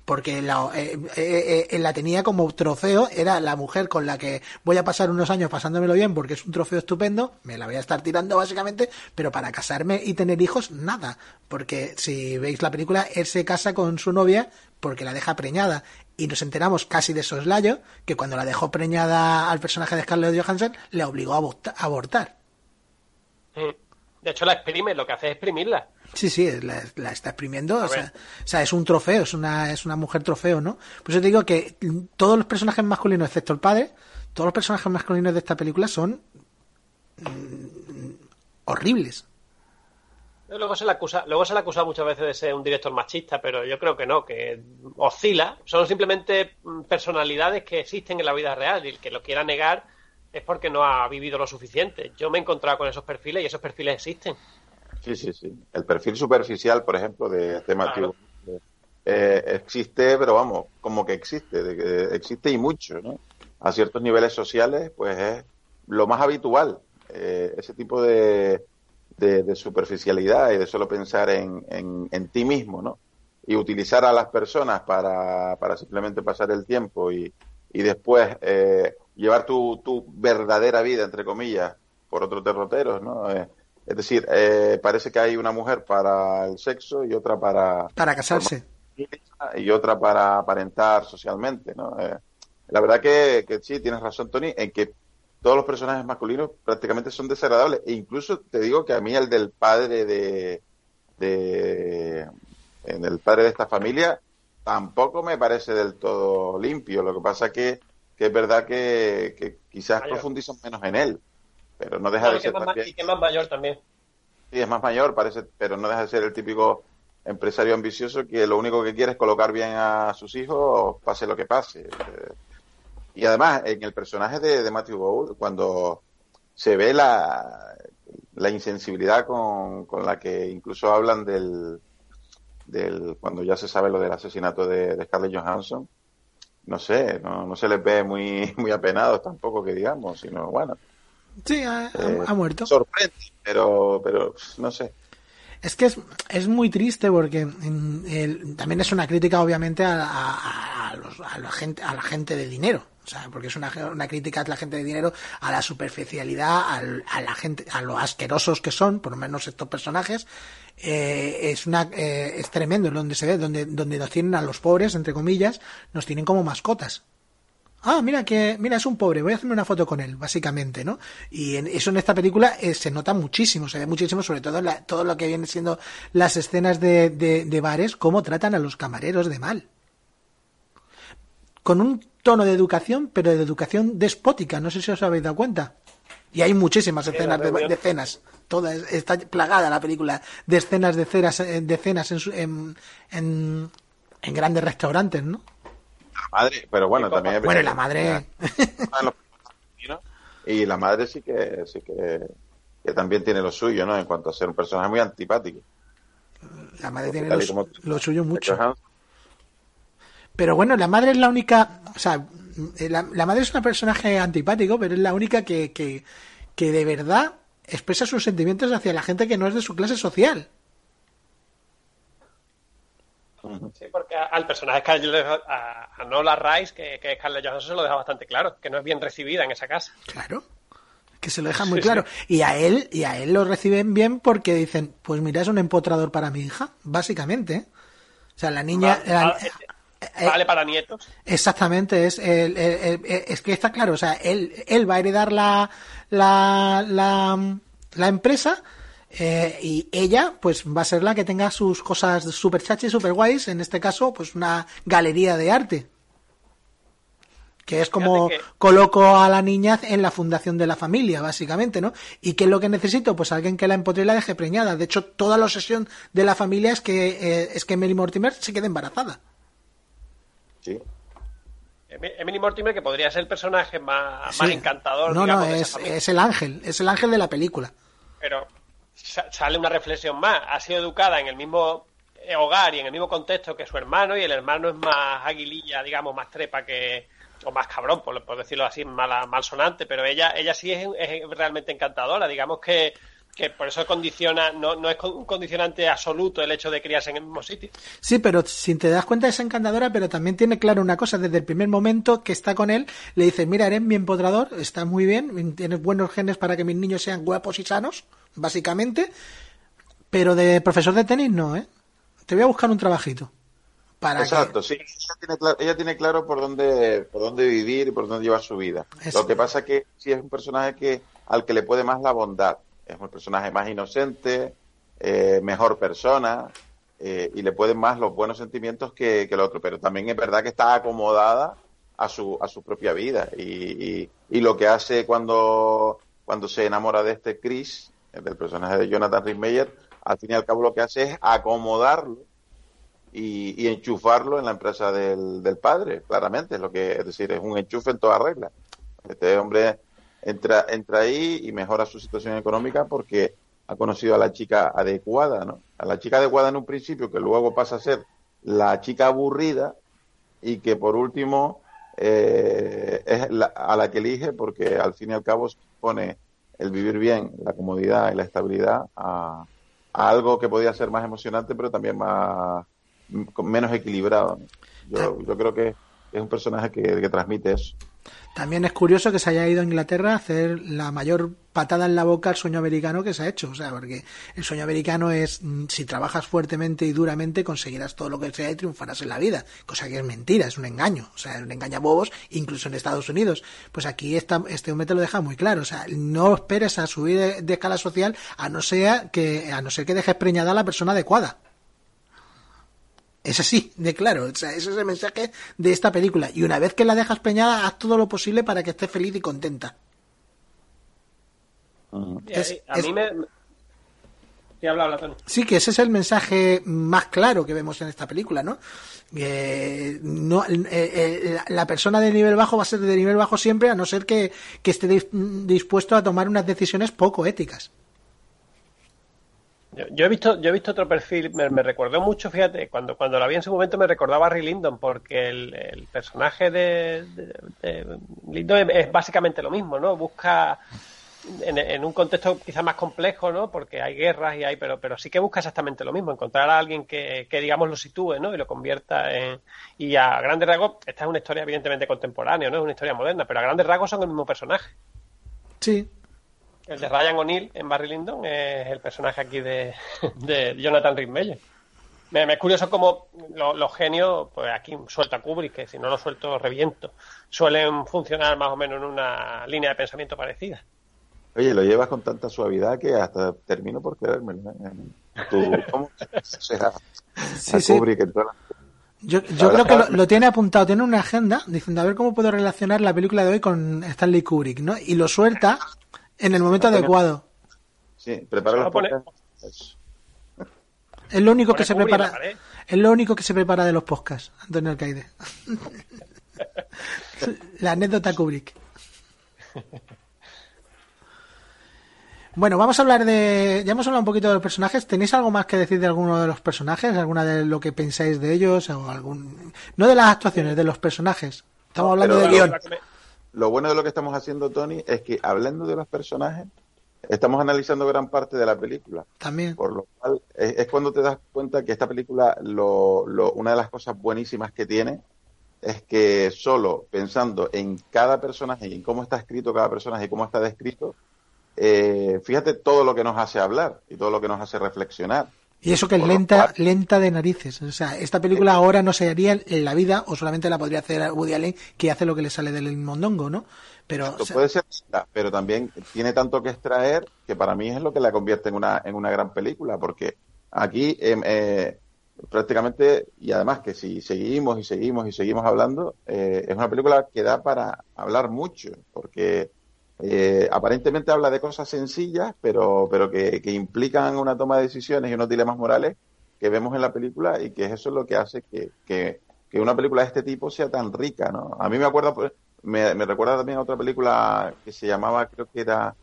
porque la, eh, eh, eh, la tenía como trofeo, era la mujer con la que voy a pasar unos años pasándomelo bien porque es un trofeo estupendo, me la voy a estar tirando básicamente, pero para casarme y tener hijos, nada, porque si veis la película, él se casa con su novia porque la deja preñada y nos enteramos casi de soslayo que cuando la dejó preñada al personaje de Scarlett Johansson le obligó a aborta- a abortar. Mm. De hecho, la exprime, lo que hace es exprimirla. Sí, sí, la, la está exprimiendo. Sea, o sea, es un trofeo, es una, es una mujer trofeo, ¿no? Por eso te digo que todos los personajes masculinos, excepto el padre, todos los personajes masculinos de esta película son mm, horribles. Luego se le acusa, luego se le acusa muchas veces de ser un director machista, pero yo creo que no, que oscila. Son simplemente mm, personalidades que existen en la vida real y el que lo quiera negar es porque no ha vivido lo suficiente. Yo me he encontrado con esos perfiles y esos perfiles existen. Sí, sí, sí. El perfil superficial, por ejemplo, de, de Matthew Claro. eh, existe, pero vamos, como que existe, de que existe y mucho, ¿no? A ciertos niveles sociales, pues es lo más habitual, eh, ese tipo de, de, superficialidad y de solo pensar en, en, ti mismo, ¿no? Y utilizar a las personas para, para simplemente pasar el tiempo y, y después eh, llevar tu, tu verdadera vida, entre comillas, por otros derroteros, ¿no? Es decir, eh, parece que hay una mujer para el sexo y otra para... Para casarse. Y otra para aparentar socialmente, ¿no? Eh, la verdad que, que, sí, tienes razón, Tony, en que todos los personajes masculinos prácticamente son desagradables. E incluso te digo que a mí el del padre de... de en el padre de esta familia tampoco me parece del todo limpio. Lo que pasa que, que es verdad que, que quizás profundizan menos en él pero no deja de ser más, Y que es más mayor también. Sí, es más mayor, parece, pero no deja de ser el típico empresario ambicioso que lo único que quiere es colocar bien a sus hijos, pase lo que pase. Eh, y además, en el personaje de, Matthew Gould, cuando se ve la, la insensibilidad con, con la que incluso hablan del, del cuando ya se sabe lo del asesinato de, de Scarlett Johansson, no sé, no, no se les ve muy, muy apenados tampoco que digamos, sino bueno, Sí, ha, eh, muerto. Sorprende, pero, pero no sé. Es que es, es muy triste porque también es una crítica, obviamente, a, a, la gente, a la gente de dinero. O sea, porque es una, una crítica a la gente de dinero, a la superficialidad, a la gente, a lo asquerosos que son, por lo menos estos personajes. Eh, es una, eh, es tremendo donde se ve, donde, donde nos tienen a los pobres, entre comillas, nos tienen como mascotas ah, mira que, mira, es un pobre, voy a hacerme una foto con él, básicamente, ¿no? Y en, eso en esta película eh, se nota muchísimo, se ve muchísimo, sobre todo la, todo lo que viene siendo las escenas de, de, de bares, cómo tratan a los camareros de mal. Con un tono de educación, pero de educación despótica, no sé si os habéis dado cuenta. Y hay muchísimas escenas de, de, cenas. Toda está plagada la película de escenas de cenas, eh, de cenas en, en, en grandes restaurantes, ¿no? Madre, pero bueno, también... Bueno, la madre... Y la madre sí que sí que, también tiene lo suyo, ¿no? En cuanto a ser un personaje muy antipático. La madre tiene lo, suyo mucho. Pero bueno, la madre es la única... O sea, la, madre es un personaje antipático, pero es la única que, que, que de verdad expresa sus sentimientos hacia la gente que no es de su clase social. Al personaje Scarlett, a, a Nola Rice, que, que Scarlett Johansson se lo deja bastante claro, que no es bien recibida en esa casa. Claro, que se lo deja muy claro. Y a él, y a él lo reciben bien porque dicen, pues mira, es un empotrador para mi hija, básicamente. O sea, la niña... Vale, eh, para nietos. Exactamente, es, el, es que está claro, o sea, él, él va a heredar la, la, la, la empresa eh, y ella, pues, va a ser la que tenga sus cosas super chachis, super guays, en este caso, pues una galería de arte. Que es como coloco a la niña en la fundación de la familia, básicamente, ¿no? ¿Y qué es lo que necesito? Pues alguien que la empotre y la deje preñada. De hecho, toda la obsesión de la familia es que, eh, es que Emily Mortimer se quede embarazada. Sí. Emily Mortimer, que podría ser el personaje más, encantador. No, no, es, es el ángel, es el ángel de la película. Pero sale una reflexión más. Ha sido educada en el mismo eh, hogar y en el mismo contexto que su hermano y el hermano es más aguililla, digamos, más trepa que o más cabrón, por, decirlo así, mal, malsonante, pero ella ella sí es, realmente encantadora, digamos que que por eso condiciona, no, no es un condicionante absoluto el hecho de criarse en el mismo sitio. Sí, pero si te das cuenta es encantadora, pero también tiene claro una cosa, desde el primer momento que está con él, le dice, mira, eres mi empodrador, está muy bien, tienes buenos genes para que mis niños sean guapos y sanos, básicamente, pero de profesor de tenis no, ¿eh? Te voy a buscar un trabajito. Para Exacto, sí. Ella tiene, claro, por dónde, por dónde vivir y por dónde llevar su vida. Lo que pasa es que sí es un personaje que al que le puede más la bondad. Es un personaje más inocente, eh, mejor persona eh, y le pueden más los buenos sentimientos que, que, el otro. Pero también es verdad que está acomodada a su, a su propia vida. Y, y, lo que hace cuando, cuando se enamora de este Chris del personaje de Jonathan Rhys al fin y al cabo lo que hace es acomodarlo y, enchufarlo en la empresa del, del, padre, claramente, es lo que es decir, es un enchufe en toda regla. Este hombre entra, entra ahí y mejora su situación económica porque ha conocido a la chica adecuada, ¿no? A la chica adecuada en un principio, que luego pasa a ser la chica aburrida y que por último eh, es la- a la que elige porque al fin y al cabo pone el vivir bien, la comodidad y la estabilidad a, a algo que podía ser más emocionante, pero también más menos equilibrado. Yo, yo creo que es un personaje que, que transmite eso. También es curioso que se haya ido a Inglaterra a hacer la mayor patada en la boca al sueño americano que se ha hecho. O sea, porque el sueño americano es, mm, si trabajas fuertemente y duramente, conseguirás todo lo que sea y triunfarás en la vida. Cosa que es mentira, es un engaño. O sea, es un engañabobos, incluso en Estados Unidos. Pues aquí esta, este hombre te lo deja muy claro. O sea, no esperes a subir de, escala social a no ser que, a no ser que dejes preñada a la persona adecuada. Es así, de claro. O sea, ese es el mensaje de esta película. Y una vez que la dejas preñada, haz todo lo posible para que esté feliz y contenta. Ujú. Y Es- a, a es- mí me... Sí, habla, habla, Tony. Sí, que ese es el mensaje más claro que vemos en esta película, ¿no? Eh, no eh, eh, la- persona de nivel bajo va a ser de nivel bajo siempre, a no ser que, que esté dis- dispuesto a tomar unas decisiones poco éticas. Yo, yo he visto, yo he visto otro perfil, me, me recordó mucho, fíjate, cuando, cuando la vi en su momento me recordaba a Barry Lyndon, porque el, el personaje de, de- Lyndon es, básicamente lo mismo, ¿no? Busca en, un contexto quizás más complejo, ¿no? Porque hay guerras y hay, pero, pero sí que busca exactamente lo mismo, encontrar a alguien que, que digamos lo sitúe, ¿no? Y lo convierta en y a grandes rasgos, esta es una historia evidentemente contemporánea, no es una historia moderna, pero a grandes rasgos son el mismo personaje. Sí, El de Ryan O'Neill en Barry Lyndon es el personaje aquí de, de Jonathan Rhys-Meyers. Me, me es curioso cómo lo- los genios, pues aquí suelta Kubrick, que si no lo suelto reviento, suelen funcionar más o menos en una línea de pensamiento parecida. Oye, lo llevas con tanta suavidad que hasta termino por creérmelo. ¿eh? Tú, ¿Cómo se a, Sí, a sí. Kubrick en todas las- yo, yo creo que lo, lo tiene apuntado, tiene una agenda diciendo a ver cómo puedo relacionar la película de hoy con Stanley Kubrick, ¿no? Y lo suelta en el momento adecuado. Sí, prepara los Vamos a poner- podcasts. Es lo único que se prepara. Es lo único que se prepara de los podcasts, Antonio Alcaide. La anécdota Kubrick. Bueno, vamos a hablar de. Ya hemos hablado un poquito de los personajes. ¿Tenéis algo más que decir de alguno de los personajes? ¿Alguna de lo que pensáis de ellos? O algún... No de las actuaciones, de los personajes. Estamos hablando de guion. la que me- Lo bueno de lo que estamos haciendo, Tony, es que hablando de los personajes, estamos analizando gran parte de la película. También. Por lo cual, es, es cuando te das cuenta que esta película, lo, lo- una de las cosas buenísimas que tiene es que solo pensando en cada personaje y en cómo está escrito cada personaje y cómo está descrito, eh, fíjate todo lo que nos hace hablar y todo lo que nos hace reflexionar. Y eso que es lenta, lenta de narices. O sea, esta película ahora no se haría en la vida, o solamente la podría hacer Woody Allen, que hace lo que le sale del mondongo, ¿no? Pero, o sea, puede ser, pero también tiene tanto que extraer que para mí es lo que la convierte en una, en una gran película, porque aquí em, eh, prácticamente, y además que si seguimos y seguimos y seguimos hablando, eh, es una película que da para hablar mucho, porque eh, aparentemente habla de cosas sencillas, pero, pero que, que implican una toma de decisiones y unos dilemas morales que vemos en la película y que eso es lo que hace que, que, que una película de este tipo sea tan rica, ¿no? A mí me acuerda, pues, me, me recuerda también a otra película que se llamaba, creo que era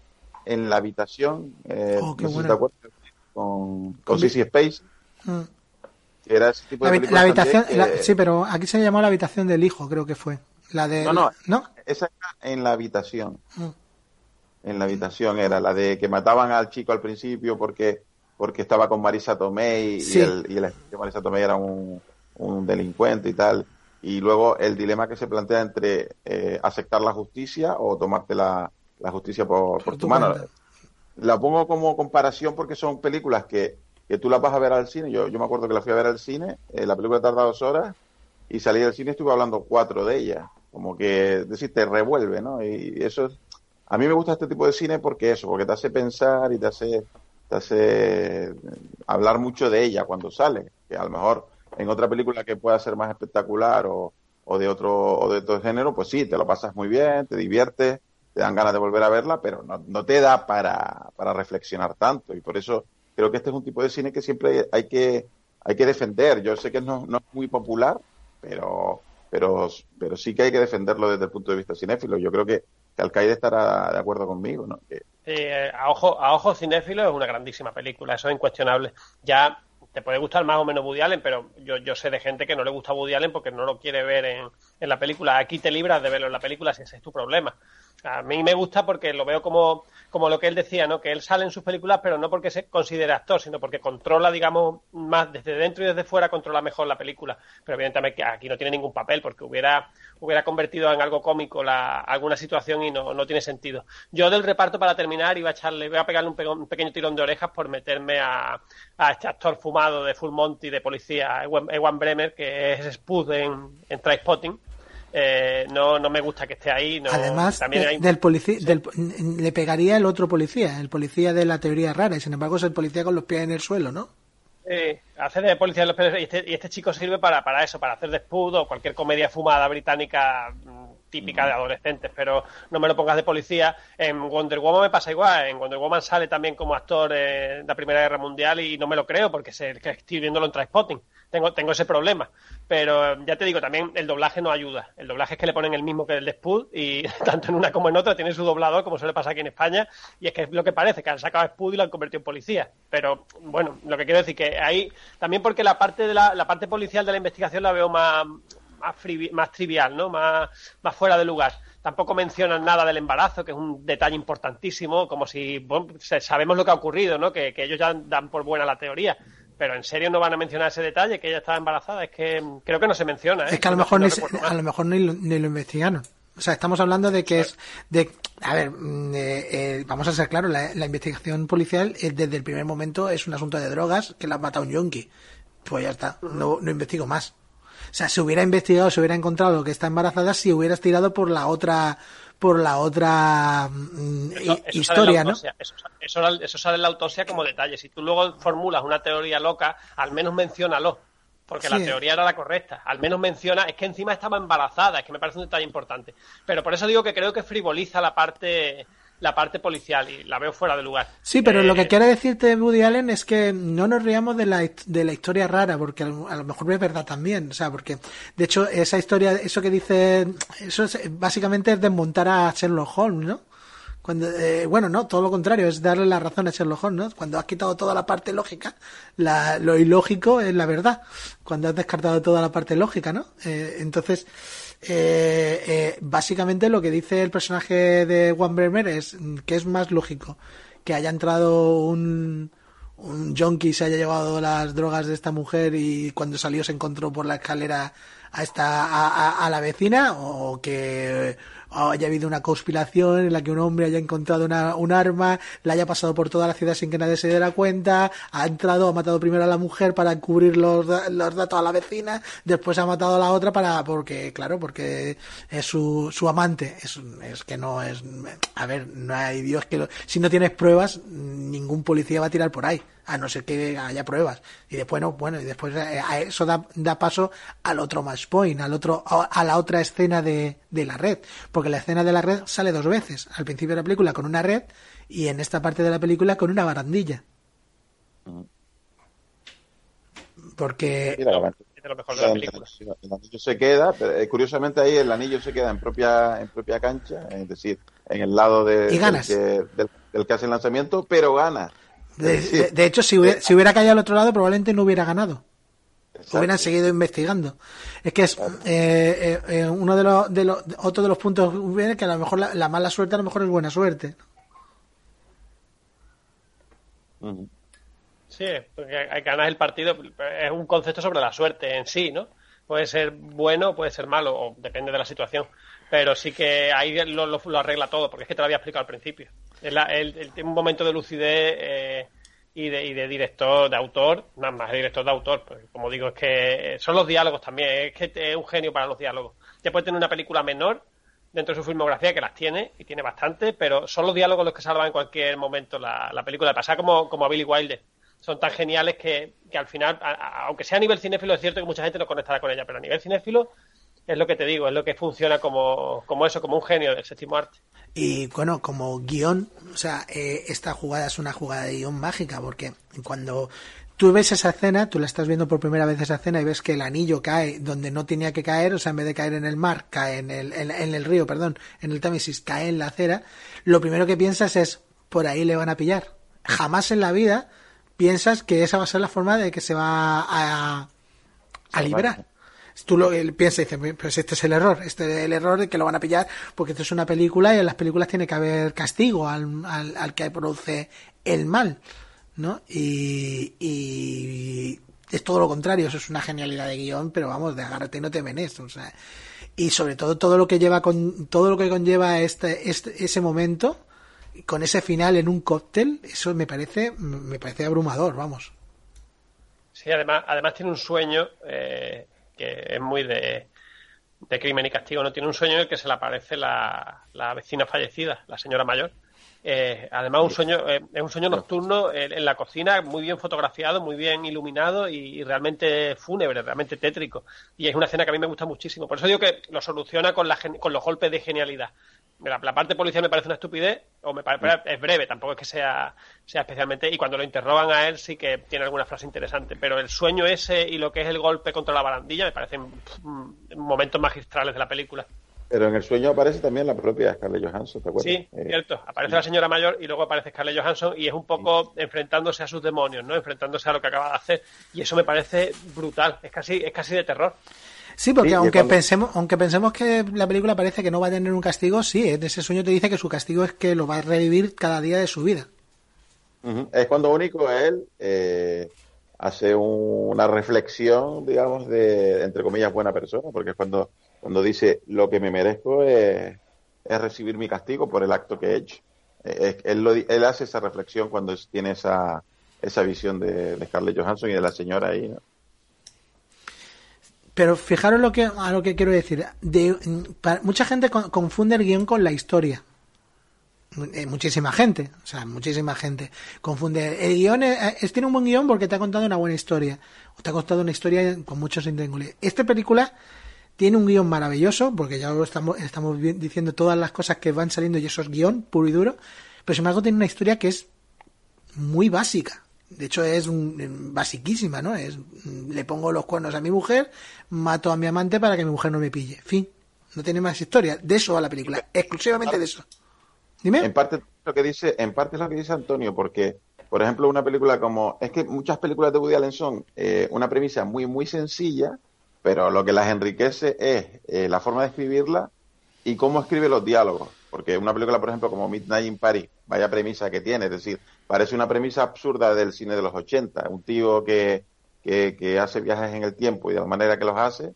En la habitación, eh, Oh, qué no sé si buena. te acuerdas, con, con Sissy Spacey, mm. que era ese tipo la, de habitación, la- sí, pero aquí se llamó la habitación del hijo, creo que fue. La de, No, no. ¿no? Esa era En la habitación. Mm. En la habitación era la de que mataban al chico al principio porque porque estaba con Marisa Tomei y, Sí. el, y el Marisa Tomei era un, un delincuente y tal. Y luego el dilema que se plantea entre eh, aceptar la justicia o tomarte la, la justicia por, por tu mano. la pongo como comparación porque son películas que, que tú las vas a ver al cine. Yo, yo me acuerdo que la fui a ver al cine eh, la película tarda dos horas y salí del cine y estuve hablando cuatro de ellas. Como que es decir te revuelve no y eso es a mí me gusta este tipo de cine porque eso, porque te hace pensar y te hace, te hace hablar mucho de ella cuando sale, que a lo mejor en otra película que pueda ser más espectacular o, o de otro o de otro género, pues sí, te lo pasas muy bien, te diviertes, te dan ganas de volver a verla, pero no, no te da para, para reflexionar tanto y por eso creo que este es un tipo de cine que siempre hay que hay que defender. Yo sé que no, no es muy popular, pero pero pero sí que hay que defenderlo desde el punto de vista cinéfilo. Yo creo que que Alcaide estará de acuerdo conmigo, ¿no? Eh, a ojo, a ojo es una grandísima película, eso es incuestionable. Ya te puede gustar más o menos Woody Allen, pero yo, yo sé de gente que no le gusta Woody Allen porque no lo quiere ver en, en la película. Aquí te libras de verlo en la película si ese es tu problema. A mí me gusta porque lo veo como, como lo que él decía, ¿no? Que él sale en sus películas, pero no porque se considere actor, sino porque controla, digamos, más desde dentro y desde fuera, controla mejor la película. Pero evidentemente aquí no tiene ningún papel porque hubiera, hubiera convertido en algo cómico la, alguna situación y no, no tiene sentido. Yo del reparto, para terminar, iba a echarle, voy a pegarle un, pe- un pequeño tirón de orejas por meterme a, a este actor fumado de Full Monty de policía, Ewan, Ewan Bremer, que es Spud en, en Trainspotting. Eh, no, no me gusta que esté ahí. No, Además, también hay- del policía, del, le pegaría el otro policía, el policía de la teoría rara, y sin embargo es el policía con los pies en el suelo, ¿no? Sí, hace de policía de los pelos y este, y este chico sirve para, para eso, para hacer de Spud o cualquier comedia fumada británica mm, típica de adolescentes, pero no me lo pongas de policía. En Wonder Woman me pasa igual, en Wonder Woman sale también como actor eh, de la Primera Guerra Mundial y no me lo creo porque se, que estoy viéndolo en Trainspotting. Tengo, tengo ese problema. Pero eh, ya te digo, también el doblaje no ayuda. El doblaje es que le ponen el mismo que el de Spud y tanto en una como en otra tiene su doblador, como suele pasar aquí en España, y es que es lo que parece, que han sacado a Spud y lo han convertido en policía. Pero bueno, lo que quiero decir que ahí, también porque la parte de la, la parte policial de la investigación la veo más, más, más trivial, ¿no? Más, más fuera de lugar. Tampoco mencionan nada del embarazo, que es un detalle importantísimo, como si bueno, sabemos lo que ha ocurrido, ¿no? Que, que ellos ya dan por buena la teoría. Pero en serio no van a mencionar ese detalle, que ella estaba embarazada. Es que mm, creo que no se menciona. ¿eh? Es que a lo mejor, no ni, se- a lo mejor ni, lo, ni lo investigaron. O sea, estamos hablando de que es de a ver, mm, eh, eh, vamos a ser claros, la, la investigación policial eh, desde el primer momento es un asunto de drogas que la ha matado un yonki. Pues ya está, no, no investigo más. O sea, se hubiera investigado, se hubiera encontrado que está embarazada si hubieras tirado por la otra por la otra mm, Eso- eso historia, ¿no? Eso, eso, sale en la autopsia como detalle. Si tú luego formulas una teoría loca, al menos menciónalo. Porque la teoría era la correcta. Al menos menciona, es que encima estaba embarazada, es que me parece un detalle importante. Pero por eso digo que creo que frivoliza la parte la parte policial y la veo fuera de lugar. Sí, pero Eh, lo que quiere decirte Woody Allen es que no nos riamos de la, de la historia rara, porque a lo a lo mejor es verdad también, o sea, porque de hecho esa historia, eso que dice, eso es, básicamente es desmontar a Sherlock Holmes, ¿no? Cuando, eh, bueno, no, todo lo contrario, es darle la razón a Sherlock Holmes, ¿no? Cuando has quitado toda la parte lógica, la, lo ilógico es la verdad. Cuando has descartado toda la parte lógica, ¿no? Eh, entonces, eh, eh, básicamente lo que dice el personaje de Juan Bremer es que es más lógico que haya entrado un, un junkie se haya llevado las drogas de esta mujer y cuando salió se encontró por la escalera a esta a la vecina o que haya habido una conspiración en la que un hombre haya encontrado una, un arma, la haya pasado por toda la ciudad sin que nadie se diera cuenta, ha entrado, ha matado primero a la mujer para cubrir los, los datos a la vecina, después ha matado a la otra para, porque, claro, porque es su, su amante. Es, es que no es, a ver, no hay Dios que lo, si no tienes pruebas, ningún policía va a tirar por ahí, a no ser que haya pruebas. Y después no, bueno, y después eh, a eso da, da paso al otro match point, al otro, a, a la otra escena de, de la red. Porque la escena de la red sale dos veces. Al principio de la película con una red y en esta parte de la película con una barandilla. Porque Mira, la- es de lo mejor de la película. el anillo se queda, pero eh, curiosamente ahí el anillo se queda en propia en propia cancha, es decir, en el lado de, Y ganas. Del, que, del- del que hace el lanzamiento, pero gana. De, de- de hecho, si hubiera, si hubiera caído al otro lado, probablemente no hubiera ganado. exacto. hubieran seguido investigando. Es que es eh, eh, eh, uno de los, de los, otro de los puntos que a lo mejor la, la mala suerte a lo mejor es buena suerte. Sí, porque hay que ganar el partido. Es un concepto sobre la suerte en sí, ¿no? Puede ser bueno, puede ser malo, o depende de la situación. Pero sí que ahí lo, lo- arregla todo, porque es que te lo había explicado al principio. Es la- el- el- un momento de lucidez eh, y, de, y de director, de autor, nada más director de autor. Pues, como digo, es que son los diálogos también. Es que es un genio para los diálogos. Ya puede tener una película menor dentro de su filmografía, que las tiene, y tiene bastante, pero son los diálogos los que salvan en cualquier momento la, la película. Pasa como, como a Billy Wilder. Son tan geniales que, que al final, aunque sea a nivel cinéfilo, es cierto que mucha gente no conectará con ella, pero a nivel cinéfilo es lo que te digo, es lo que funciona como, como eso, como un genio del séptimo arte. Y bueno, como guion, o sea, eh, esta jugada es una jugada de guion mágica, porque cuando tú ves esa escena, tú la estás viendo por primera vez esa escena y ves que el anillo cae donde no tenía que caer, o sea, en vez de caer en el mar, cae en el, en, en el río, perdón, en el Támesis, cae en la acera, lo primero que piensas es, por ahí le van a pillar. Jamás en la vida piensas que esa va a ser la forma de que se va a, a Salvar. Tú lo él piensas y dices, pues este es el error, este es el error de que lo van a pillar porque esto es una película y en las películas tiene que haber castigo al, al, al que produce el mal, ¿no? Y, y es todo lo contrario, eso es una genialidad de guion, pero vamos, de agárrate y no te menes, o sea, y sobre todo todo lo que lleva con todo lo que conlleva este, este ese momento con ese final en un cóctel, eso me parece me parece abrumador, vamos. Sí, además, además tiene un sueño eh, que es muy de, de crimen y castigo, ¿no? Tiene un sueño en el que se le aparece la, la vecina fallecida, la señora mayor. Eh, además, un sueño, eh, es un sueño nocturno en, en la cocina, muy bien fotografiado, muy bien iluminado y, y realmente fúnebre, realmente tétrico. Y es una escena que a mí me gusta muchísimo. Por eso digo que lo soluciona con, la, con los golpes de genialidad. La, la parte policial me parece una estupidez, o me parece, es breve, tampoco es que sea, sea especialmente. Y cuando lo interrogan a él, sí que tiene alguna frase interesante. Pero el sueño ese y lo que es el golpe contra la barandilla me parecen pff, momentos magistrales de la película. Pero en el sueño aparece también la propia Scarlett Johansson, ¿te acuerdas? Sí, Eh, cierto. Aparece la señora mayor y luego aparece Scarlett Johansson y es un poco enfrentándose a sus demonios, ¿no? Enfrentándose a lo que acaba de hacer. Y eso me parece brutal. Es casi, es casi de terror. Sí, porque Sí, aunque cuando- pensemos, aunque pensemos que la película parece que no va a tener un castigo, sí, en ese sueño te dice que su castigo es que lo va a revivir cada día de su vida. Es cuando único él eh, hace un- una reflexión, digamos, de, entre comillas, buena persona, porque es cuando, cuando dice, lo que me merezco es, es recibir mi castigo por el acto que he hecho. Eh, es- él, lo él hace esa reflexión cuando tiene esa, esa visión de, de Scarlett Johansson y de la señora ahí, ¿no? Pero fijaros lo que, a lo que quiero decir. De, mucha gente con- confunde el guion con la historia. Eh, muchísima gente, o sea, muchísima gente confunde. El guion es, tiene un buen guion porque te ha contado una buena historia. O te ha contado una historia con muchos intríngulis. Esta película tiene un guion maravilloso, porque ya lo estamos, estamos diciendo todas las cosas que van saliendo y eso es guion puro y duro. Pero sin embargo tiene una historia que es muy básica. De hecho, es un- basiquísima, ¿no? Es, mm, le pongo los cuernos a mi mujer, mato a mi amante para que mi mujer no me pille. Fin. No tiene más historia. De eso va la película. Exclusivamente de eso. Dime. En parte lo que dice, en parte es lo que dice Antonio, porque, por ejemplo, una película como, es que muchas películas de Woody Allen son eh, una premisa muy, muy sencilla, pero lo que las enriquece es eh, la forma de escribirla y cómo escribe los diálogos. Porque una película, por ejemplo, como Midnight in Paris, vaya premisa que tiene, es decir, parece una premisa absurda del cine de los 80. Un tío que, que, hace viajes en el tiempo y de la manera que los hace,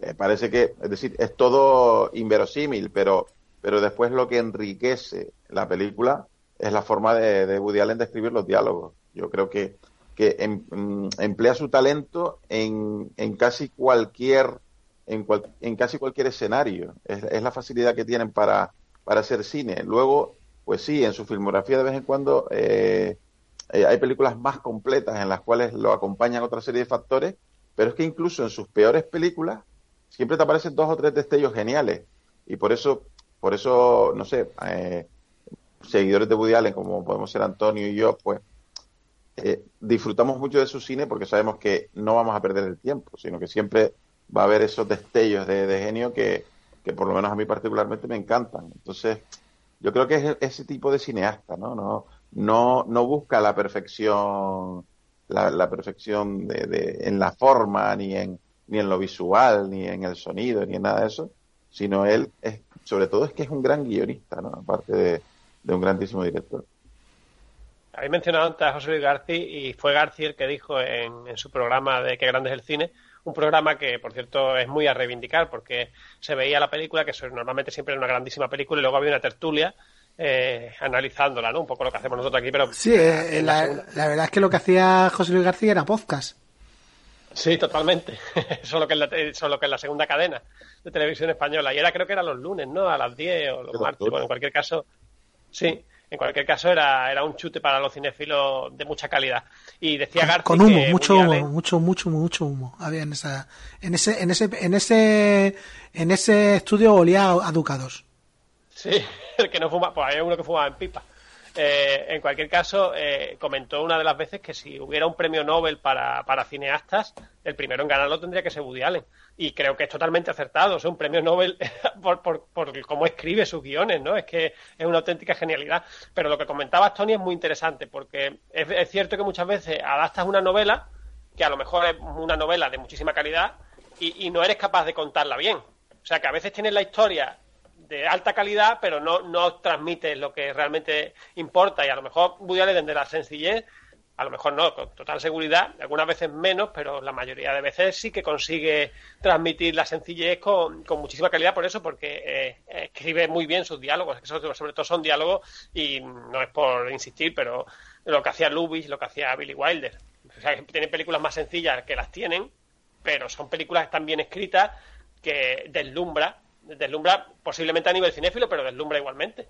eh, parece que, es decir, es todo inverosímil, pero, pero después lo que enriquece la película es la forma de, de Woody Allen de escribir los diálogos. Yo creo que, que em- em- emplea su talento en, en casi cualquier en, cual- en casi cualquier escenario. Es, es la facilidad que tienen para, para hacer cine. Luego, pues sí, en su filmografía de vez en cuando eh, eh, hay películas más completas en las cuales lo acompañan otra serie de factores, pero es que incluso en sus peores películas siempre te aparecen dos o tres destellos geniales. Y por eso, por eso, no sé, eh, seguidores de Woody Allen, como podemos ser Antonio y yo, pues eh, disfrutamos mucho de su cine porque sabemos que no vamos a perder el tiempo, sino que siempre va a haber esos destellos de, de genio que, que por lo menos a mí particularmente me encantan. Entonces, yo creo que es ese tipo de cineasta, ¿no? No, no, no busca la perfección, la, la perfección de, de- en la forma, ni en, ni en lo visual, ni en el sonido, ni en nada de eso, sino él es, sobre todo es que es un gran guionista, ¿no? Aparte de, de un grandísimo director. Habéis mencionado antes a José Luis García y fue García el que dijo en, en su programa de Qué grande es el cine, un programa que, por cierto, es muy a reivindicar porque se veía la película, que normalmente siempre es una grandísima película, y luego había una tertulia eh, analizándola, ¿no? Un poco lo que hacemos nosotros aquí, pero... Sí, eh, en la, segunda. la verdad es que lo que hacía José Luis García era podcast. Sí, totalmente. Solo que, en la, solo que en la segunda cadena de televisión española. Y era, creo que era los lunes, ¿no? A las 10 o los martes. Bueno, en cualquier caso, sí. En cualquier caso era, era un chute para los cinéfilos de mucha calidad. Y decía García Con humo, que mucho Woody humo, Allen- mucho, mucho, mucho humo. Había en esa, en ese, en ese, en ese, en ese estudio olía a ducados. Sí, el que no fuma, pues hay uno que fumaba en pipa. Eh, en cualquier caso, eh, comentó una de las veces que si hubiera un premio Nobel para, para cineastas, el primero en ganarlo tendría que ser Woody Allen. Y creo que es totalmente acertado. O un premio Nobel por, por, por cómo escribe sus guiones, ¿no? Es que es una auténtica genialidad. Pero lo que comentabas, Tony, es muy interesante, porque es, es cierto que muchas veces adaptas una novela, que a lo mejor es una novela de muchísima calidad, y, y no eres capaz de contarla bien. O sea, que a veces tienes la historia de alta calidad, pero no, no transmites lo que realmente importa. Y a lo mejor Woody Allen de la sencillez, a lo mejor no, con total seguridad, algunas veces menos, pero la mayoría de veces sí que consigue transmitir la sencillez con, con muchísima calidad por eso, porque eh, escribe muy bien sus diálogos, que sobre, todo son diálogos, y no es por insistir, pero lo que hacía Lubis, lo que hacía Billy Wilder. O sea, tienen películas más sencillas que las tienen, pero son películas están bien escritas, que deslumbra, deslumbra posiblemente a nivel cinéfilo, pero deslumbra igualmente.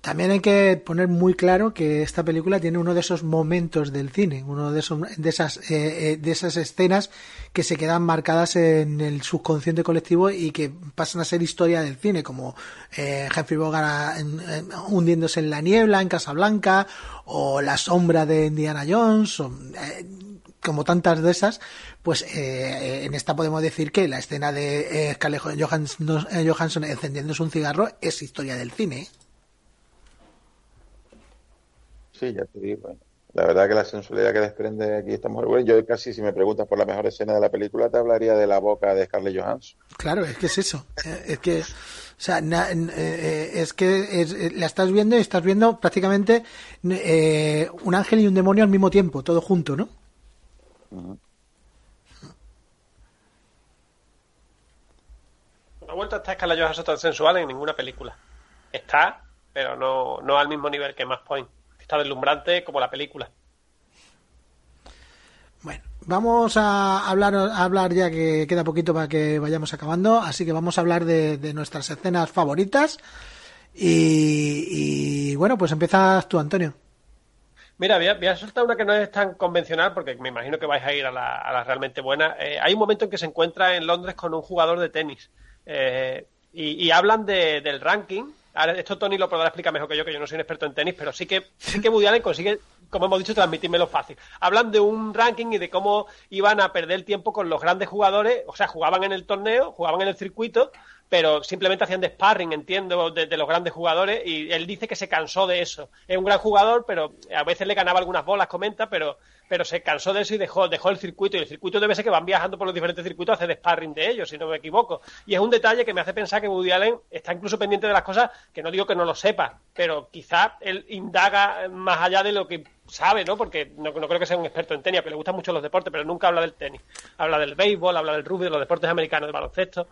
También hay que poner muy claro que esta película tiene uno de esos momentos del cine, uno de, esos, de, esas, eh, eh, de esas escenas que se quedan marcadas en el subconsciente colectivo y que pasan a ser historia del cine, como eh, Humphrey Bogart en- hundiéndose en la niebla en Casablanca, o La sombra de Indiana Jones, o, eh, como tantas de esas, pues eh, en esta podemos decir que la escena de eh, Scarlett Johansson, eh, Johansson encendiéndose un cigarro es historia del cine. ¿eh? Sí, ya te digo. eh. La verdad que la sensualidad que desprende aquí esta mujer, bueno, yo casi si me preguntas por la mejor escena de la película te hablaría de la boca de Scarlett Johansson. Claro, es que es eso. Eh, Es que, o sea, na- eh, es que es- eh, la estás viendo y estás viendo prácticamente eh, un ángel y un demonio al mismo tiempo, todo junto, ¿no? No ha vuelto a estar Scarlett Johansson tan sensual en ninguna película. Está, pero no, no al mismo nivel que Mass Point. Está deslumbrante como la película. Bueno, vamos a hablar, a hablar ya que queda poquito para que vayamos acabando, así que vamos a hablar de, de nuestras escenas favoritas. Y, y, bueno, pues empiezas tú, Antonio. Mira, voy a, voy a soltar una que no es tan convencional porque me imagino que vais a ir a la, a la realmente buena. Eh, hay un momento en que se encuentra en Londres con un jugador de tenis eh, y, y hablan de- del ranking. Ahora, esto Tony lo podrá explicar mejor que yo, que yo no soy un experto en tenis, pero sí que, sí que Woody consigue, como hemos dicho, transmitírmelo fácil. Hablan de un ranking y de cómo iban a perder tiempo con los grandes jugadores, o sea, jugaban en el torneo, jugaban en el circuito, pero simplemente hacían de sparring, entiendo, de, los grandes jugadores, y él dice que se cansó de eso. Es un gran jugador, pero a veces le ganaba algunas bolas, comenta, pero, pero se cansó de eso y dejó, dejó el circuito. Y el circuito debe ser que van viajando por los diferentes circuitos a hacer de sparring de ellos, si no me equivoco. Y es un detalle que me hace pensar que Woody Allen está incluso pendiente de las cosas que no digo que no lo sepa, pero quizá él indaga más allá de lo que sabe, ¿no? Porque no, no creo que sea un experto en tenis, que le gustan mucho los deportes, pero nunca habla del tenis. Habla del béisbol, habla del rugby, de los deportes americanos, de baloncesto.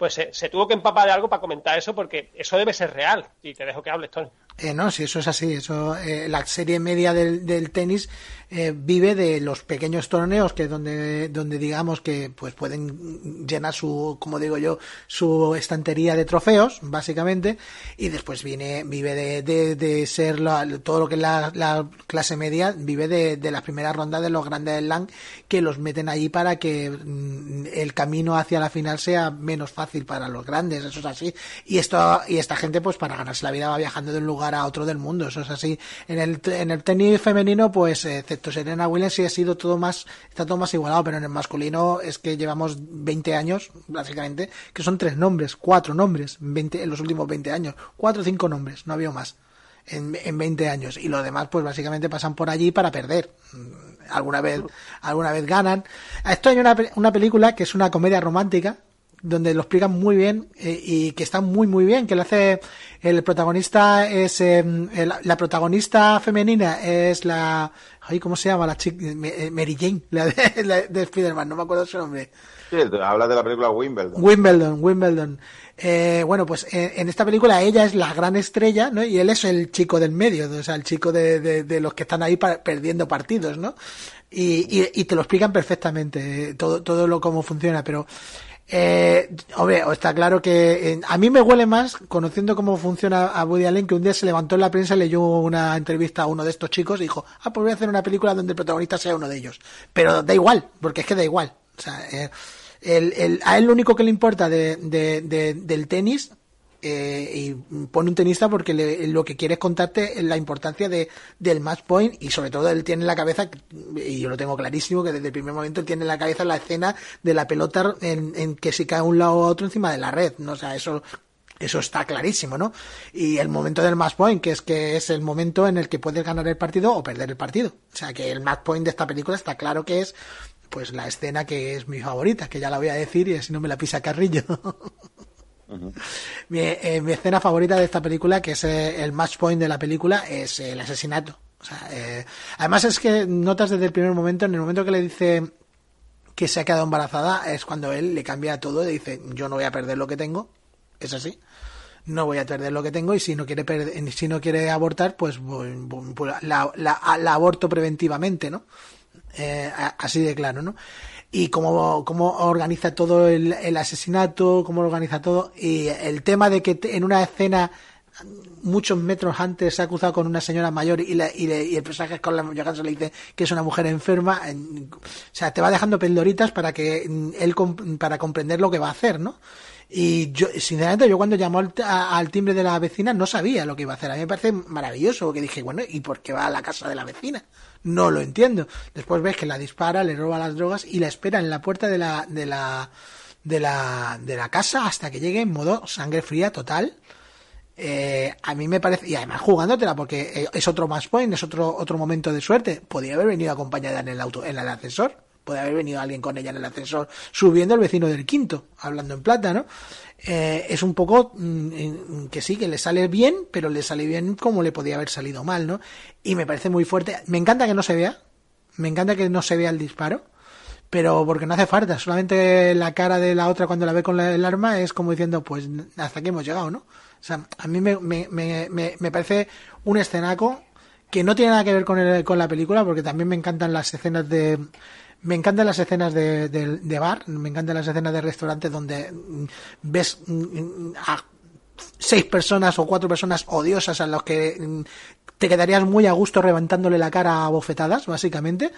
Pues se, se tuvo que empapar de algo para comentar eso, porque eso debe ser real. Y te dejo que hables, Tony. Eh, no, si eso es así, eso eh, la serie media del, del tenis eh, vive de los pequeños torneos que donde donde digamos que pues pueden llenar su como digo yo su estantería de trofeos básicamente y después viene vive de, de, de ser la- todo lo que es la, la clase media vive de, de las primeras rondas de los grandes slam que los meten allí para que mm, el camino hacia la final sea menos fácil para los grandes eso es así. Y esto y esta gente pues para ganarse la vida va viajando de un lugar a otro del mundo. Eso es así. En el en el tenis femenino pues excepto Serena Williams sí ha sido todo más está todo más igualado pero en el masculino es que llevamos 20 años básicamente que son tres nombres cuatro nombres 20 en los últimos 20 años. Cuatro o cinco nombres no había más en, en 20 años. Y los demás pues básicamente pasan por allí para perder. Mm, alguna vez alguna vez ganan. Esto hay una, una película que es una comedia romántica donde lo explican muy bien eh, y que está muy muy bien que lo hace el protagonista es eh, el- la protagonista femenina es la ay cómo se llama la chica Mary Jane la de, la de Spiderman no me acuerdo su nombre Sí, hablas de la película Wimbledon. Wimbledon, Wimbledon. Eh, bueno, pues eh, en esta película ella es la gran estrella, ¿no? Y él es el chico del medio, o sea, el chico de, de, de los que están ahí pa- perdiendo partidos, ¿no? Y, y, y te lo explican perfectamente, eh, todo, todo lo cómo funciona, pero eh, hombre, está claro que eh, a mí me huele más, conociendo cómo funciona a Woody Allen, que un día se levantó en la prensa, leyó una entrevista a uno de estos chicos y dijo, ah, pues voy a hacer una película donde el protagonista sea uno de ellos. Pero da igual, porque es que da igual. O sea, eh, el, el- a él lo único que le importa de, de- de- del tenis eh, y pone un tenista porque le- lo que quiere es contarte la importancia de, del match point y sobre todo él tiene en la cabeza, y yo lo tengo clarísimo, que desde el primer momento él tiene en la cabeza la escena de la pelota en, que si cae a un lado a otro encima de la red, ¿no? O sea, eso eso está clarísimo, ¿no? Y el momento del match point, que es que es el momento en el que puedes ganar el partido o perder el partido. O sea, que el match point de esta película está claro que es pues la escena que es mi favorita, que ya la voy a decir y así no me la pisa Carrillo. mi, eh, mi, escena favorita de esta película, que es eh, el match point de la película, es el asesinato. O sea, eh, además es que notas desde el primer momento, en el momento que le dice que se ha quedado embarazada, es cuando él le cambia todo y dice, yo no voy a perder lo que tengo, es así, no voy a perder lo que tengo y si no quiere perder, si no quiere abortar, pues, la, la, aborto preventivamente, ¿no? Así de claro, ¿no? Y cómo, cómo organiza todo el, el, asesinato, cómo organiza todo, y el tema de que en una escena muchos metros antes se ha cruzado con una señora mayor y, la, y, le, y el personaje Scarlett Johansson le dice que es una mujer enferma, en, o sea, te va dejando pildoritas para que él para comprender lo que va a hacer, ¿no? Y yo, sinceramente, yo cuando llamó al, al, timbre de la vecina no sabía lo que iba a hacer. A mí me parece maravilloso, porque dije, bueno, ¿y por qué va a la casa de la vecina? No lo entiendo. Después ves que la dispara, le roba las drogas y la espera en la puerta de la, de la, de la, de la casa hasta que llegue en modo sangre fría total. Eh, a mí me parece, y además jugándotela, porque eh, es otro más point, es otro, otro momento de suerte. Podría haber venido acompañada en el auto, en el ascensor puede haber venido alguien con ella en el ascensor subiendo el vecino del quinto, hablando en plata, ¿no? Eh, es un poco mm, que sí, que le sale bien, pero le sale bien como le podía haber salido mal, ¿no? Y me parece muy fuerte. Me encanta que no se vea, me encanta que no se vea el disparo, pero porque no hace falta, solamente la cara de la otra cuando la ve con la, el arma es como diciendo, pues hasta aquí hemos llegado, ¿no? O sea, a mí me, me, me, me parece un escenaco que no tiene nada que ver con, el, con la película, porque también me encantan las escenas de me encantan las escenas de, de, bar, me encantan las escenas de restaurante donde ves a seis personas o cuatro personas odiosas a los que te quedarías muy a gusto levantándole la cara a bofetadas, básicamente.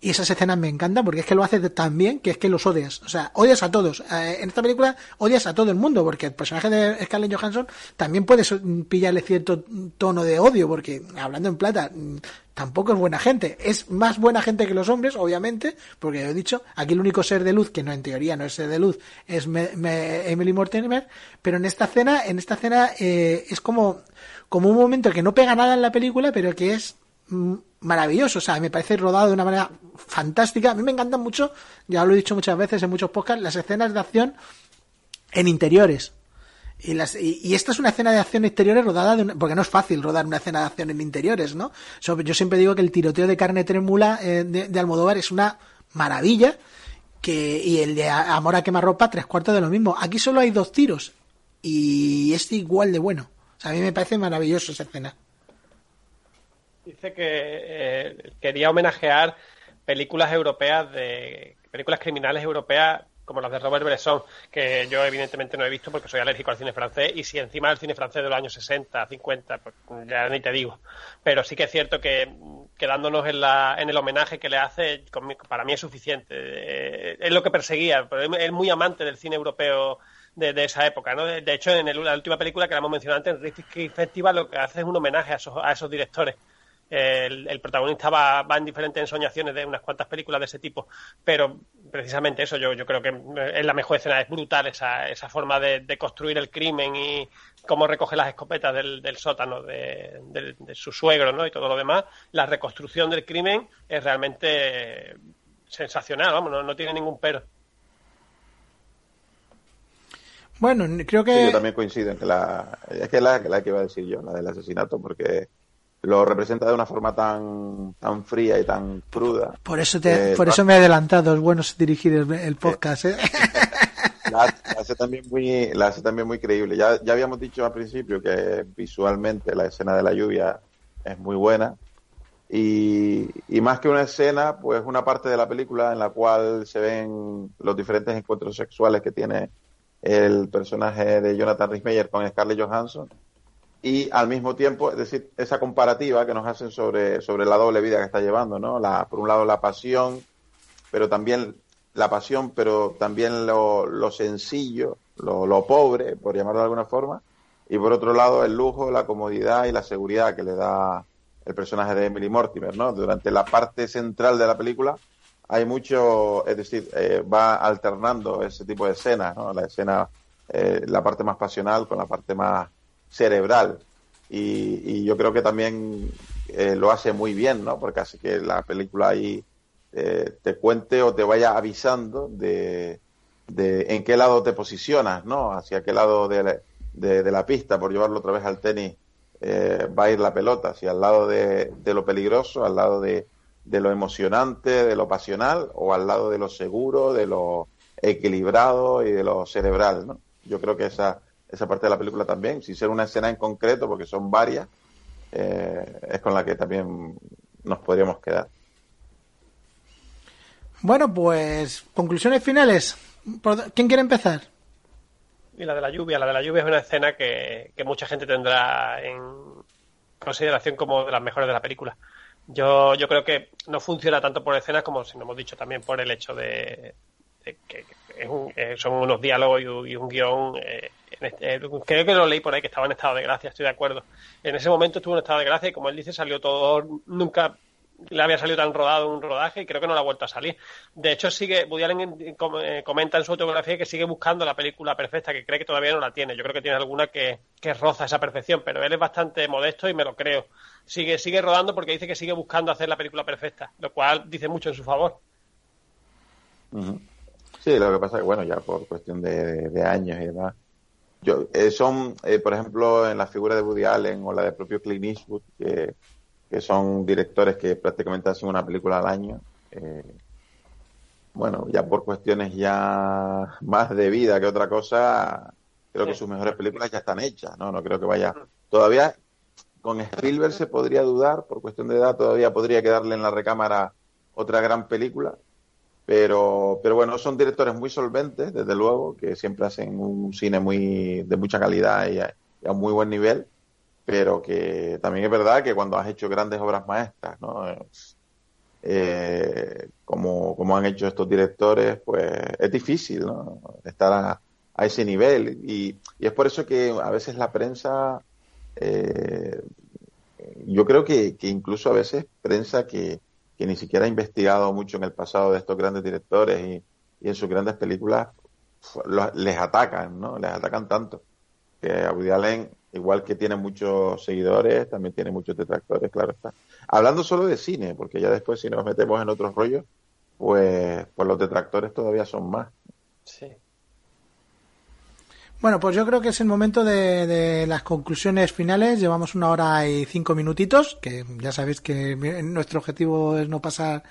Y esas escenas me encantan porque es que lo hace tan bien que es que los odias. O sea, odias a todos. Eh, en esta película odias a todo el mundo porque el personaje de Scarlett Johansson también puede pillarle cierto tono de odio porque, hablando en plata, tampoco es buena gente. Es más buena gente que los hombres, obviamente, porque he dicho, aquí el único ser de luz, que no en teoría no es ser de luz, es Emily Mortimer, pero en esta escena, en esta escena eh, es como, como un momento que no pega nada en la película, pero que es maravilloso, o sea, me parece rodado de una manera fantástica. A mí me encantan mucho, ya lo he dicho muchas veces en muchos podcasts, las escenas de acción en interiores. Y, las, y, esta es una escena de acción exteriores rodada de porque no es fácil rodar una escena de acción en interiores, ¿no? yo siempre digo que el tiroteo de carne trémula eh, de, de, Almodóvar es una maravilla que y el de Amor a quemarropa tres cuartos de lo mismo. Aquí solo hay dos tiros y es igual de bueno. O sea, a mí me parece maravilloso esa escena. Dice que eh, quería homenajear películas europeas de películas criminales europeas como las de Robert Bresson, que yo evidentemente no he visto porque soy alérgico al cine francés y si encima el cine francés de los años 60, 50, pues ya ni te digo. Pero sí que es cierto que quedándonos en, la, en el homenaje que le hace, para mí es suficiente. Eh, es lo que perseguía, pero es muy amante del cine europeo de, esa época, ¿no? De, hecho, en la última película que la hemos mencionado antes, en Rifty Festival, lo que hace es un homenaje a esos, a esos directores el, protagonista va, en diferentes ensoñaciones de unas cuantas películas de ese tipo, pero precisamente eso yo, yo creo que es la mejor escena, es brutal esa, esa forma de, construir el crimen y cómo recoge las escopetas del, sótano de, su suegro ¿no? y todo lo demás. La reconstrucción del crimen es realmente sensacional, vamos, no, tiene ningún pero. Bueno, creo que... yo también coincido en que la... Es que la, la que iba a decir yo, la del asesinato, porque lo representa de una forma tan tan fría y tan cruda. Por eso te, por eso me he adelantado, es bueno dirigir el, podcast, ¿eh? La, hace también muy la hace también muy creíble. Ya, ya habíamos dicho al principio que visualmente la escena de la lluvia es muy buena y, y más que una escena, pues una parte de la película en la cual se ven los diferentes encuentros sexuales que tiene el personaje de Jonathan Rhys con Scarlett Johansson y al mismo tiempo, es decir, esa comparativa que nos hacen sobre, sobre la doble vida que está llevando, ¿no? La, por un lado la pasión, pero también la pasión, pero también lo, lo sencillo, lo, lo, pobre, por llamarlo de alguna forma, y por otro lado el lujo, la comodidad y la seguridad que le da el personaje de Emily Mortimer, ¿no? Durante la parte central de la película hay mucho, es decir, eh, va alternando ese tipo de escenas, ¿no? La escena, eh, la parte más pasional con la parte más cerebral. Y, yo creo que también eh, lo hace muy bien, ¿no? Porque hace que la película ahí eh, te cuente o te vaya avisando de, de en qué lado te posicionas, ¿no? Hacia qué lado de la, de, la pista, por llevarlo otra vez al tenis, eh, va a ir la pelota, hacia al lado de, de lo peligroso, al lado de, de lo emocionante, de lo pasional, o al lado de lo seguro, de lo equilibrado y de lo cerebral, ¿no? Yo creo que esa, esa parte de la película también, sin ser una escena en concreto, porque son varias, eh, es con la que también nos podríamos quedar. Bueno, pues conclusiones finales. ¿Por- ¿Quién quiere empezar? Y la de la lluvia, la de la lluvia es una escena que, que mucha gente tendrá en consideración como de las mejores de la película. Yo, yo creo que no funciona tanto por escenas como, si no hemos dicho, también por el hecho de, de que que es un- eh, son unos diálogos y, un- y un guion. eh, creo que lo leí por ahí que estaba en estado de gracia, estoy de acuerdo. En ese momento estuvo en estado de gracia y, como él dice, salió todo. Nunca le había salido tan rodado un rodaje y creo que no le ha vuelto a salir. De hecho, sigue, Woody Allen eh, comenta en su autobiografía que sigue buscando la película perfecta, que cree que todavía no la tiene. Yo creo que tiene alguna que, que roza esa perfección, pero él es bastante modesto y me lo creo. Sigue, sigue rodando porque dice que sigue buscando hacer la película perfecta, lo cual dice mucho en su favor. Sí, lo que pasa es que, bueno, ya por cuestión de, de años y demás. Yo, eh, son, eh, por ejemplo, en la figura de Woody Allen o la del propio Clint Eastwood, que, que son directores que prácticamente hacen una película al año. eh, bueno, ya por cuestiones ya más de vida que otra cosa, creo que sus mejores películas ya están hechas, ¿no? No creo que vaya. Todavía con Spielberg se podría dudar, por cuestión de edad, todavía podría quedarle en la recámara otra gran película. Pero, pero bueno, son directores muy solventes, desde luego, que siempre hacen un cine muy de mucha calidad y a, muy buen nivel, pero que también es verdad que cuando has hecho grandes obras maestras, ¿no? Eh, como, como han hecho estos directores, pues es difícil, ¿no? Estar a, a ese nivel. Y, y es por eso que a veces la prensa, eh, yo creo que, que incluso a veces prensa que, que ni siquiera ha investigado mucho en el pasado de estos grandes directores y, en sus grandes películas les atacan, ¿no? Les atacan tanto. Que Allen, igual que tiene muchos seguidores, también tiene muchos detractores, claro está. Hablando solo de cine, porque ya después si nos metemos en otros rollos, pues, pues los detractores todavía son más. Sí. Bueno, pues yo creo que es el momento de, de las conclusiones finales. Llevamos una hora y cinco minutitos, que ya sabéis que nuestro objetivo es no pasar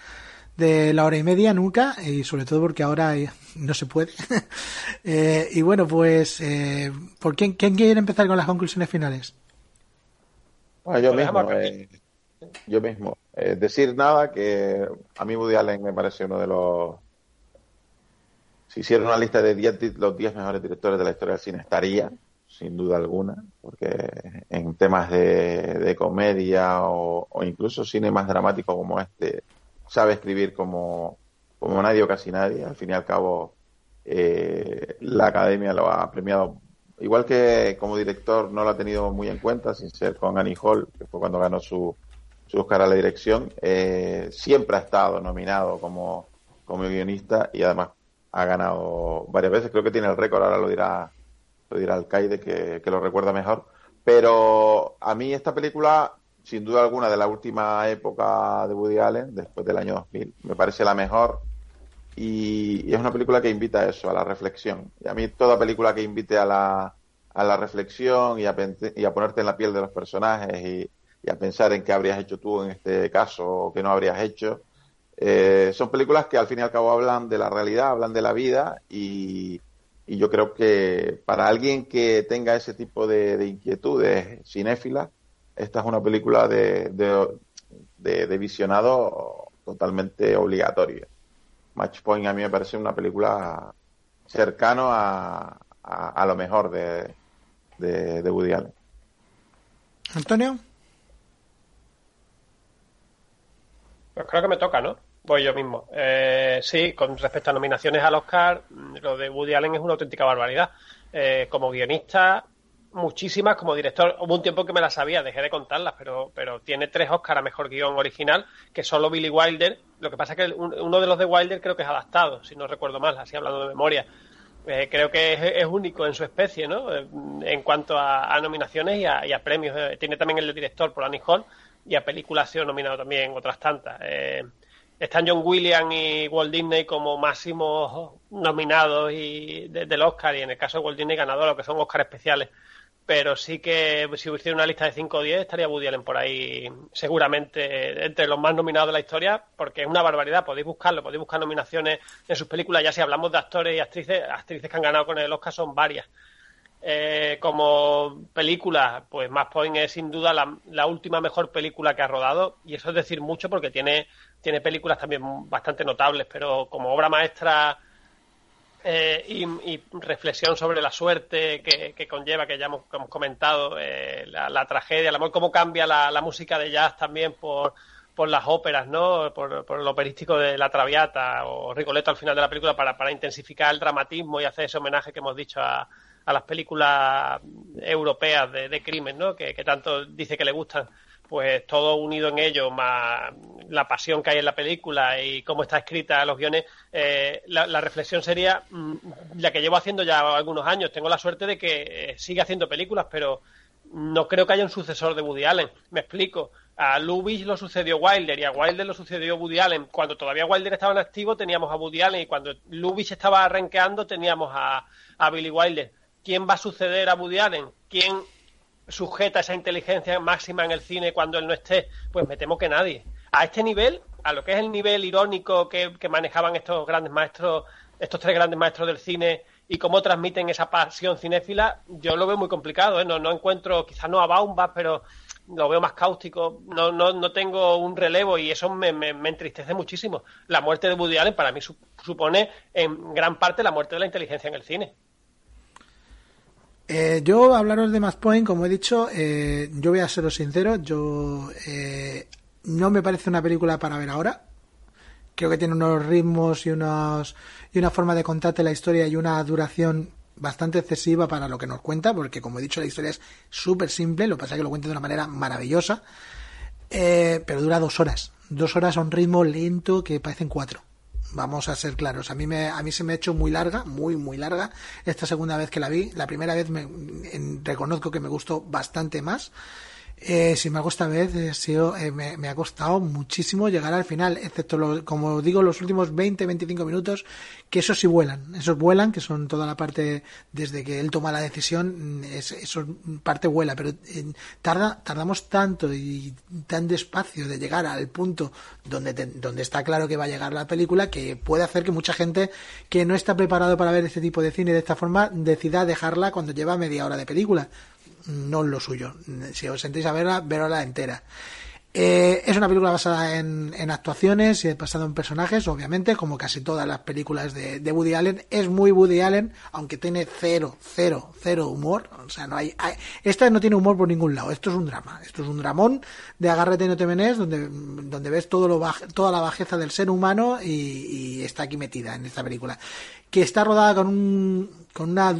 de la hora y media nunca, y sobre todo porque ahora eh, no se puede. Eh, y bueno, pues, eh, ¿por quién, quién quiere empezar con las conclusiones finales? Bueno, yo Lo dejamos mismo, eh, yo mismo. Eh, decir nada que a mí Woody Allen me parece uno de los... Si hiciera una lista de 10 di- los 10 mejores directores de la historia del cine, estaría, sin duda alguna, porque en temas de, de comedia o, o incluso cine más dramático como este, sabe escribir como, como nadie o casi nadie. Al fin y al cabo, eh, la academia lo ha premiado. Igual que como director no lo ha tenido muy en cuenta, sin ser con Annie Hall, que fue cuando ganó su, su Oscar a la dirección, eh, siempre ha estado nominado como, como guionista y además ha ganado varias veces. Creo que tiene el récord, ahora lo dirá, lo dirá Alcaide, que, que lo recuerda mejor. Pero a mí esta película, sin duda alguna, de la última época de Woody Allen, después del año 2000, me parece la mejor y, es una película que invita a eso, a la reflexión. Y a mí toda película que invite a la, a la reflexión y a, y a ponerte en la piel de los personajes y, y a pensar en qué habrías hecho tú en este caso o qué no habrías hecho, eh, son películas que al fin y al cabo hablan de la realidad, hablan de la vida y, y yo creo que para alguien que tenga ese tipo de, de inquietudes cinéfilas, esta es una película de, de, de- de visionado totalmente obligatoria. Match Point a mí me parece una película cercano a, a, a lo mejor de, de, de Woody Allen. Antonio. Pues creo que me toca, ¿no? Voy yo mismo. Eh, sí, con respecto a nominaciones al Oscar, mm, lo de Woody Allen es una auténtica barbaridad. Eh, como guionista, muchísimas. Como director, hubo un tiempo que me las sabía, dejé de contarlas, pero, pero tiene tres Oscar a mejor guion original, que solo Billy Wilder. Lo que pasa es que un- uno de los de Wilder creo que es adaptado, si no recuerdo mal, así hablando de memoria. Eh, creo que es, único en su especie, ¿no? Eh, En cuanto a, a nominaciones y a, y a premios. Eh, tiene también el de director por Annie Hall y a películas ha sido nominado también otras tantas. Eh, están John Williams y Walt Disney como máximos nominados y del Oscar y en el caso de Walt Disney ganador, lo que son Oscar especiales. Pero sí que si hubiera una lista de 5 o 10 estaría Woody Allen por ahí seguramente entre los más nominados de la historia porque es una barbaridad, podéis buscarlo, podéis buscar nominaciones en sus películas, ya si hablamos de actores y actrices, actrices que han ganado con el Oscar son varias. Eh, como película, pues Mass Point es sin duda la, la, última mejor película que ha rodado, y eso es decir mucho porque tiene, tiene películas también bastante notables, pero como obra maestra eh, y, reflexión sobre la suerte que, conlleva, que ya hemos, comentado, eh, la, tragedia, el amor, cómo cambia la, música de jazz también por, por las óperas, ¿no? Por, el operístico de La Traviata o Rigoletto al final de la película para, intensificar el dramatismo y hacer ese homenaje que hemos dicho a, las películas europeas de, crimen, ¿no? Que, tanto dice que le gustan. Pues todo unido en ello, más la pasión que hay en la película y cómo está escrita los guiones, eh, la, reflexión sería mmm, la que llevo haciendo ya algunos años. Tengo la suerte de que eh, sigue haciendo películas, pero no creo que haya un sucesor de Woody Allen. Me explico. A Lubitsch lo sucedió Wilder y a Wilder lo sucedió Woody Allen. Cuando todavía Wilder estaba en activo teníamos a Woody Allen y cuando Lubitsch estaba arranqueando teníamos a, a Billy Wilder quién va a suceder a Woody Allen, quién sujeta esa inteligencia máxima en el cine cuando él no esté, pues me temo que nadie. A este nivel, a lo que es el nivel irónico que, que manejaban estos grandes maestros, estos tres grandes maestros del cine y cómo transmiten esa pasión cinéfila, yo lo veo muy complicado. ¿eh? No, no encuentro, quizás no a Baumbach, pero lo veo más cáustico. No, no, no tengo un relevo y eso me, me, me, entristece muchísimo. La muerte de Woody Allen para mí supone en gran parte la muerte de la inteligencia en el cine. Eh, yo hablaros de Point, como he dicho, eh, yo voy a seros sincero, yo eh, no me parece una película para ver ahora. Creo que tiene unos ritmos y unos y una forma de contarte la historia y una duración bastante excesiva para lo que nos cuenta, porque como he dicho la historia es súper simple, lo que pasa es que lo cuenta de una manera maravillosa, eh, pero dura dos horas, dos horas a un ritmo lento que parecen cuatro vamos a ser claros. A mí, me, a mí se me ha hecho muy larga, muy, muy larga, esta segunda vez que la vi. La primera vez me, reconozco que me gustó bastante más. Eh, sin embargo, esta vez eh, sido, eh, me, me, ha costado muchísimo llegar al final, excepto, lo, como digo, los últimos 20-25 minutos, que esos sí vuelan. Esos vuelan, que son toda la parte desde que él toma la decisión, es, eso parte vuela, pero eh, tarda, tardamos tanto y tan despacio de llegar al punto donde, te, donde está claro que va a llegar la película que puede hacer que mucha gente que no está preparado para ver este tipo de cine de esta forma decida dejarla cuando lleva media hora de película no es lo suyo. Si os sentéis a verla, verla entera. Eh, es una película basada en, en, actuaciones y basada en personajes, obviamente, como casi todas las películas de, de, Woody Allen. Es muy Woody Allen, aunque tiene cero, cero, cero humor. O sea, no hay, hay, esta no tiene humor por ningún lado. Esto es un drama. Esto es un dramón de agárrate y no te menes, donde, donde ves todo lo toda la bajeza del ser humano y, y está aquí metida en esta película. Que está rodada con un, con una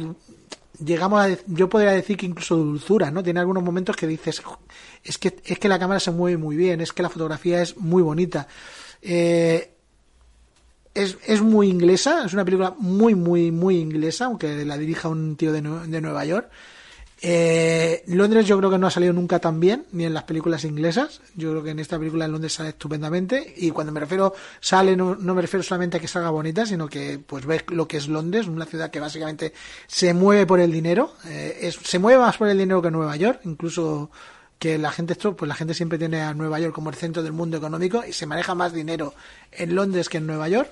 llegamos a, yo podría decir que incluso dulzura, ¿no? Tiene algunos momentos que dices, es que, es que la cámara se mueve muy bien, es que la fotografía es muy bonita. Eh, es, es muy inglesa, es una película muy, muy, muy inglesa, aunque la dirija un tío de, de Nueva York. Eh, Londres yo creo que no ha salido nunca tan bien, ni en las películas inglesas. Yo creo que en esta película en Londres sale estupendamente. Y cuando me refiero sale, no, no, me refiero solamente a que salga bonita, sino que pues ves lo que es Londres, una ciudad que básicamente se mueve por el dinero. Eh, es, se mueve más por el dinero que Nueva York, incluso que la gente pues la gente siempre tiene a Nueva York como el centro del mundo económico y se maneja más dinero en Londres que en Nueva York.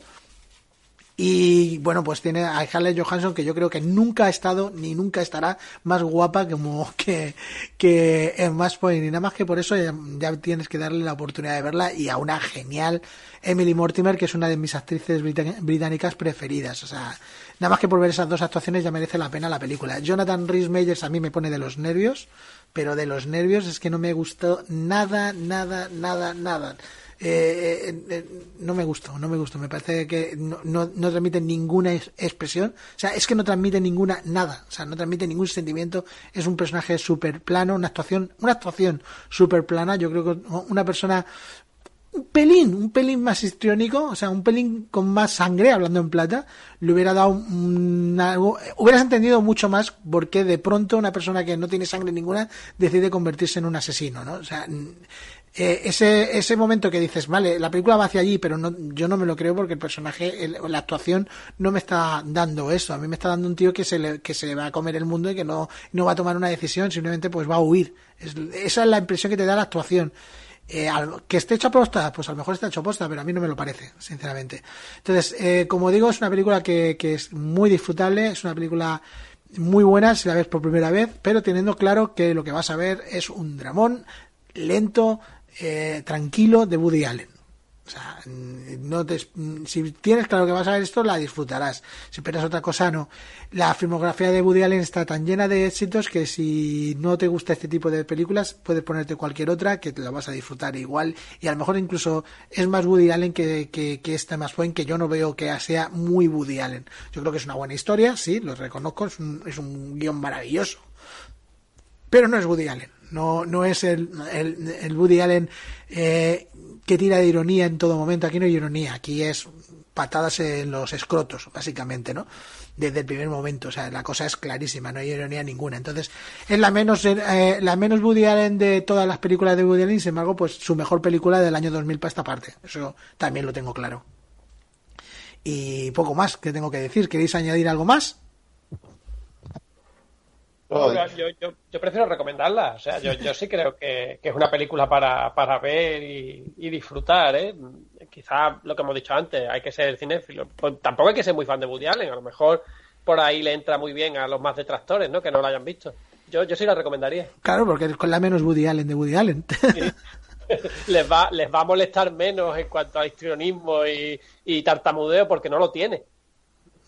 Y bueno, pues tiene a Harley Johansson que yo creo que nunca ha estado ni nunca estará más guapa como que, que en Más Point. Y nada más que por eso ya, ya, tienes que darle la oportunidad de verla y a una genial Emily Mortimer, que es una de mis actrices británicas preferidas. O sea, nada más que por ver esas dos actuaciones ya merece la pena la película. Jonathan Rhys Meyers a mí me pone de los nervios, pero de los nervios es que no me gustó nada, nada, nada, nada. Eh, eh, no me gustó, no me gustó. Me parece que no, no, no transmite ninguna expresión. O sea, es que no transmite ninguna nada. O sea, no transmite ningún sentimiento. Es un personaje súper plano, una actuación, una actuación súper plana. Yo creo que una persona un pelín, un pelín más histriónico, o sea, un pelín con más sangre, hablando en plata, le hubiera dado una, hubieras entendido mucho más por qué de pronto una persona que no tiene sangre ninguna decide convertirse en un asesino, ¿no? O sea, eh, ese, ese momento que dices, vale, la película va hacia allí, pero no, yo no me lo creo porque el personaje, el- la actuación no me está dando eso. A mí me está dando un tío que se le, que se va a comer el mundo y que no, no va a tomar una decisión, simplemente pues va a huir. Es- esa es la impresión que te da la actuación. Eh, que esté hecho posta, pues a lo mejor está hecho posta, pero a mí no me lo parece, sinceramente. Entonces, eh, como digo, es una película que, que es muy disfrutable, es una película muy buena si la ves por primera vez, pero teniendo claro que lo que vas a ver es un dramón lento, eh, tranquilo de Woody Allen. O sea, no te, si tienes claro que vas a ver esto, la disfrutarás. Si esperas otra cosa, no. La filmografía de Woody Allen está tan llena de éxitos que si no te gusta este tipo de películas, puedes ponerte cualquier otra que te la vas a disfrutar igual. Y a lo mejor incluso es más Woody Allen que, que, que esta más buen, que yo no veo que sea muy Woody Allen. Yo creo que es una buena historia, sí, lo reconozco, es un, es un guion maravilloso pero no es Woody Allen. No, no es el, el, el Woody Allen eh, que tira de ironía en todo momento. Aquí no hay ironía, aquí es patadas en los escrotos, básicamente, ¿no? Desde el primer momento, o sea, la cosa es clarísima, no hay ironía ninguna. Entonces, es la menos, eh, la menos Woody Allen de todas las películas de Woody Allen, sin embargo, pues su mejor película del año 2000 para esta parte. Eso también lo tengo claro. Y poco más que tengo que decir. ¿Queréis añadir algo más? No, yo, yo, yo, prefiero recomendarla. O sea, yo, yo sí creo que, que es una película para, para ver y, y disfrutar, ¿eh? Quizá lo que hemos dicho antes, hay que ser cinéfilo. Pues tampoco hay que ser muy fan de Woody Allen. A lo mejor por ahí le entra muy bien a los más detractores, ¿no? Que no lo hayan visto. Yo, yo sí la recomendaría. Claro, porque es con la menos Woody Allen de Woody Allen. les, va, les va a molestar menos en cuanto a histrionismo y, y tartamudeo porque no lo tiene.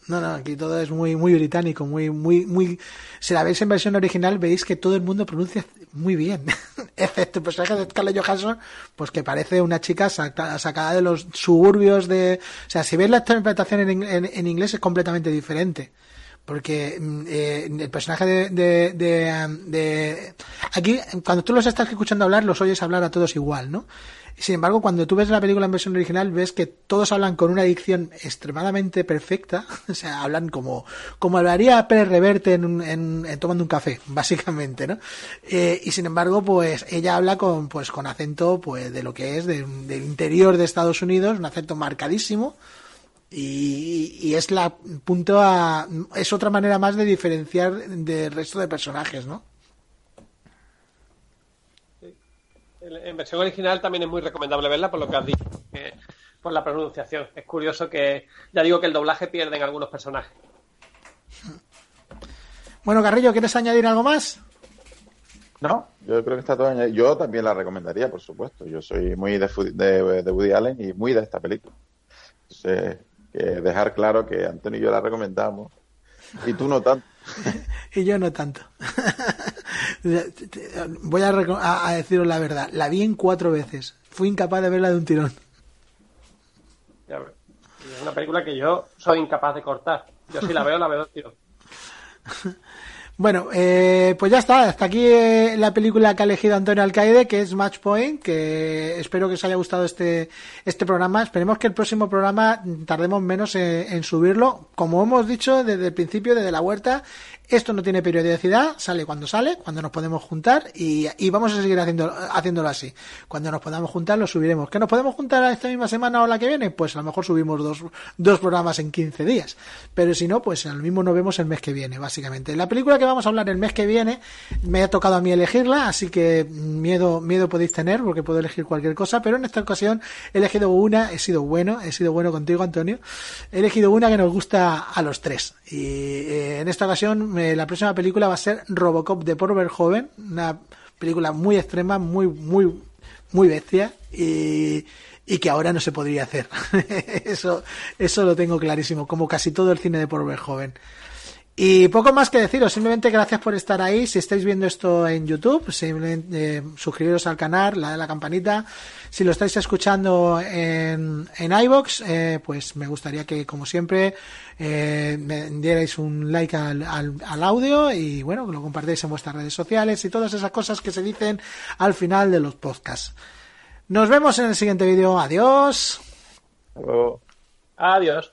No, no, aquí todo es muy, muy británico, muy, muy, muy. Si la veis en versión original, veis que todo el mundo pronuncia muy bien. Excepto el personaje de Scarlett Johansson, pues que parece una chica saca- sacada de los suburbios de. O sea, si ves la interpretación en, en- inglés es completamente diferente. Porque mm, eh, el personaje de, de, de, de- Aquí, cuando tú los estás escuchando hablar, los oyes hablar a todos igual, ¿no? Sin embargo, cuando tú ves la película en versión original, ves que todos hablan con una dicción extremadamente perfecta. O sea, hablan como, como hablaría Pérez Reverte en, en tomando un café, básicamente, ¿no? Eh, y sin embargo, pues ella habla con, pues, con acento, pues, de lo que es de- del interior de Estados Unidos, un acento marcadísimo. Y, y es la punto a, es otra manera más de diferenciar del resto de personajes, ¿no? En versión original también es muy recomendable verla por lo que has dicho, que- por la pronunciación. Es curioso que, ya digo que el doblaje pierde en algunos personajes. Bueno, Carrillo, ¿quieres añadir algo más? No, yo creo que está todo añadido. Yo también la recomendaría, por supuesto. Yo soy muy de, Fu- de, de Woody Allen y muy de esta película. Entonces, que dejar claro que Antonio y yo la recomendamos. Y tú no tanto. Y yo no tanto. Voy a, a- a deciros la verdad. La vi en cuatro veces. Fui incapaz de verla de un tirón. Ya ves. Y es una película que yo soy incapaz de cortar. Yo si la veo, la veo tío. Bueno, eh, pues ya está. Hasta aquí eh, la película que ha elegido Antonio Alcaide, que es Match Point, que espero que os haya gustado este, este programa. Esperemos que el próximo programa tardemos menos en, en subirlo. Como hemos dicho desde el principio, desde la huerta, esto no tiene periodicidad, sale cuando sale, cuando nos podemos juntar y, vamos a seguir haciendo, haciéndolo así. Cuando nos podamos juntar lo subiremos. ¿Que nos podemos juntar esta misma semana o la que viene? Pues a lo mejor subimos dos, dos programas en 15 días. Pero si no, pues al mismo nos vemos el mes que viene, básicamente. La película que vamos a hablar el mes que viene me ha tocado a mí elegirla, así que miedo, miedo podéis tener porque puedo elegir cualquier cosa, pero en esta ocasión he elegido una, he sido bueno, he sido bueno contigo, Antonio. He elegido una que nos gusta a los tres. Y eh, en esta ocasión la próxima película va a ser Robocop de Paul Verhoeven, una película muy extrema, muy, muy, muy bestia y, y que ahora no se podría hacer. eso, eso lo tengo clarísimo, como casi todo el cine de Paul Verhoeven. Y poco más que deciros, simplemente gracias por estar ahí. Si estáis viendo esto en YouTube, simplemente eh, suscribiros al canal, la de la campanita. Si lo estáis escuchando en, en iVoox, eh, pues me gustaría que, como siempre, eh, me dierais un like al, al, al audio y bueno, que lo compartáis en vuestras redes sociales y todas esas cosas que se dicen al final de los podcasts. Nos vemos en el siguiente vídeo. Adiós. Adiós.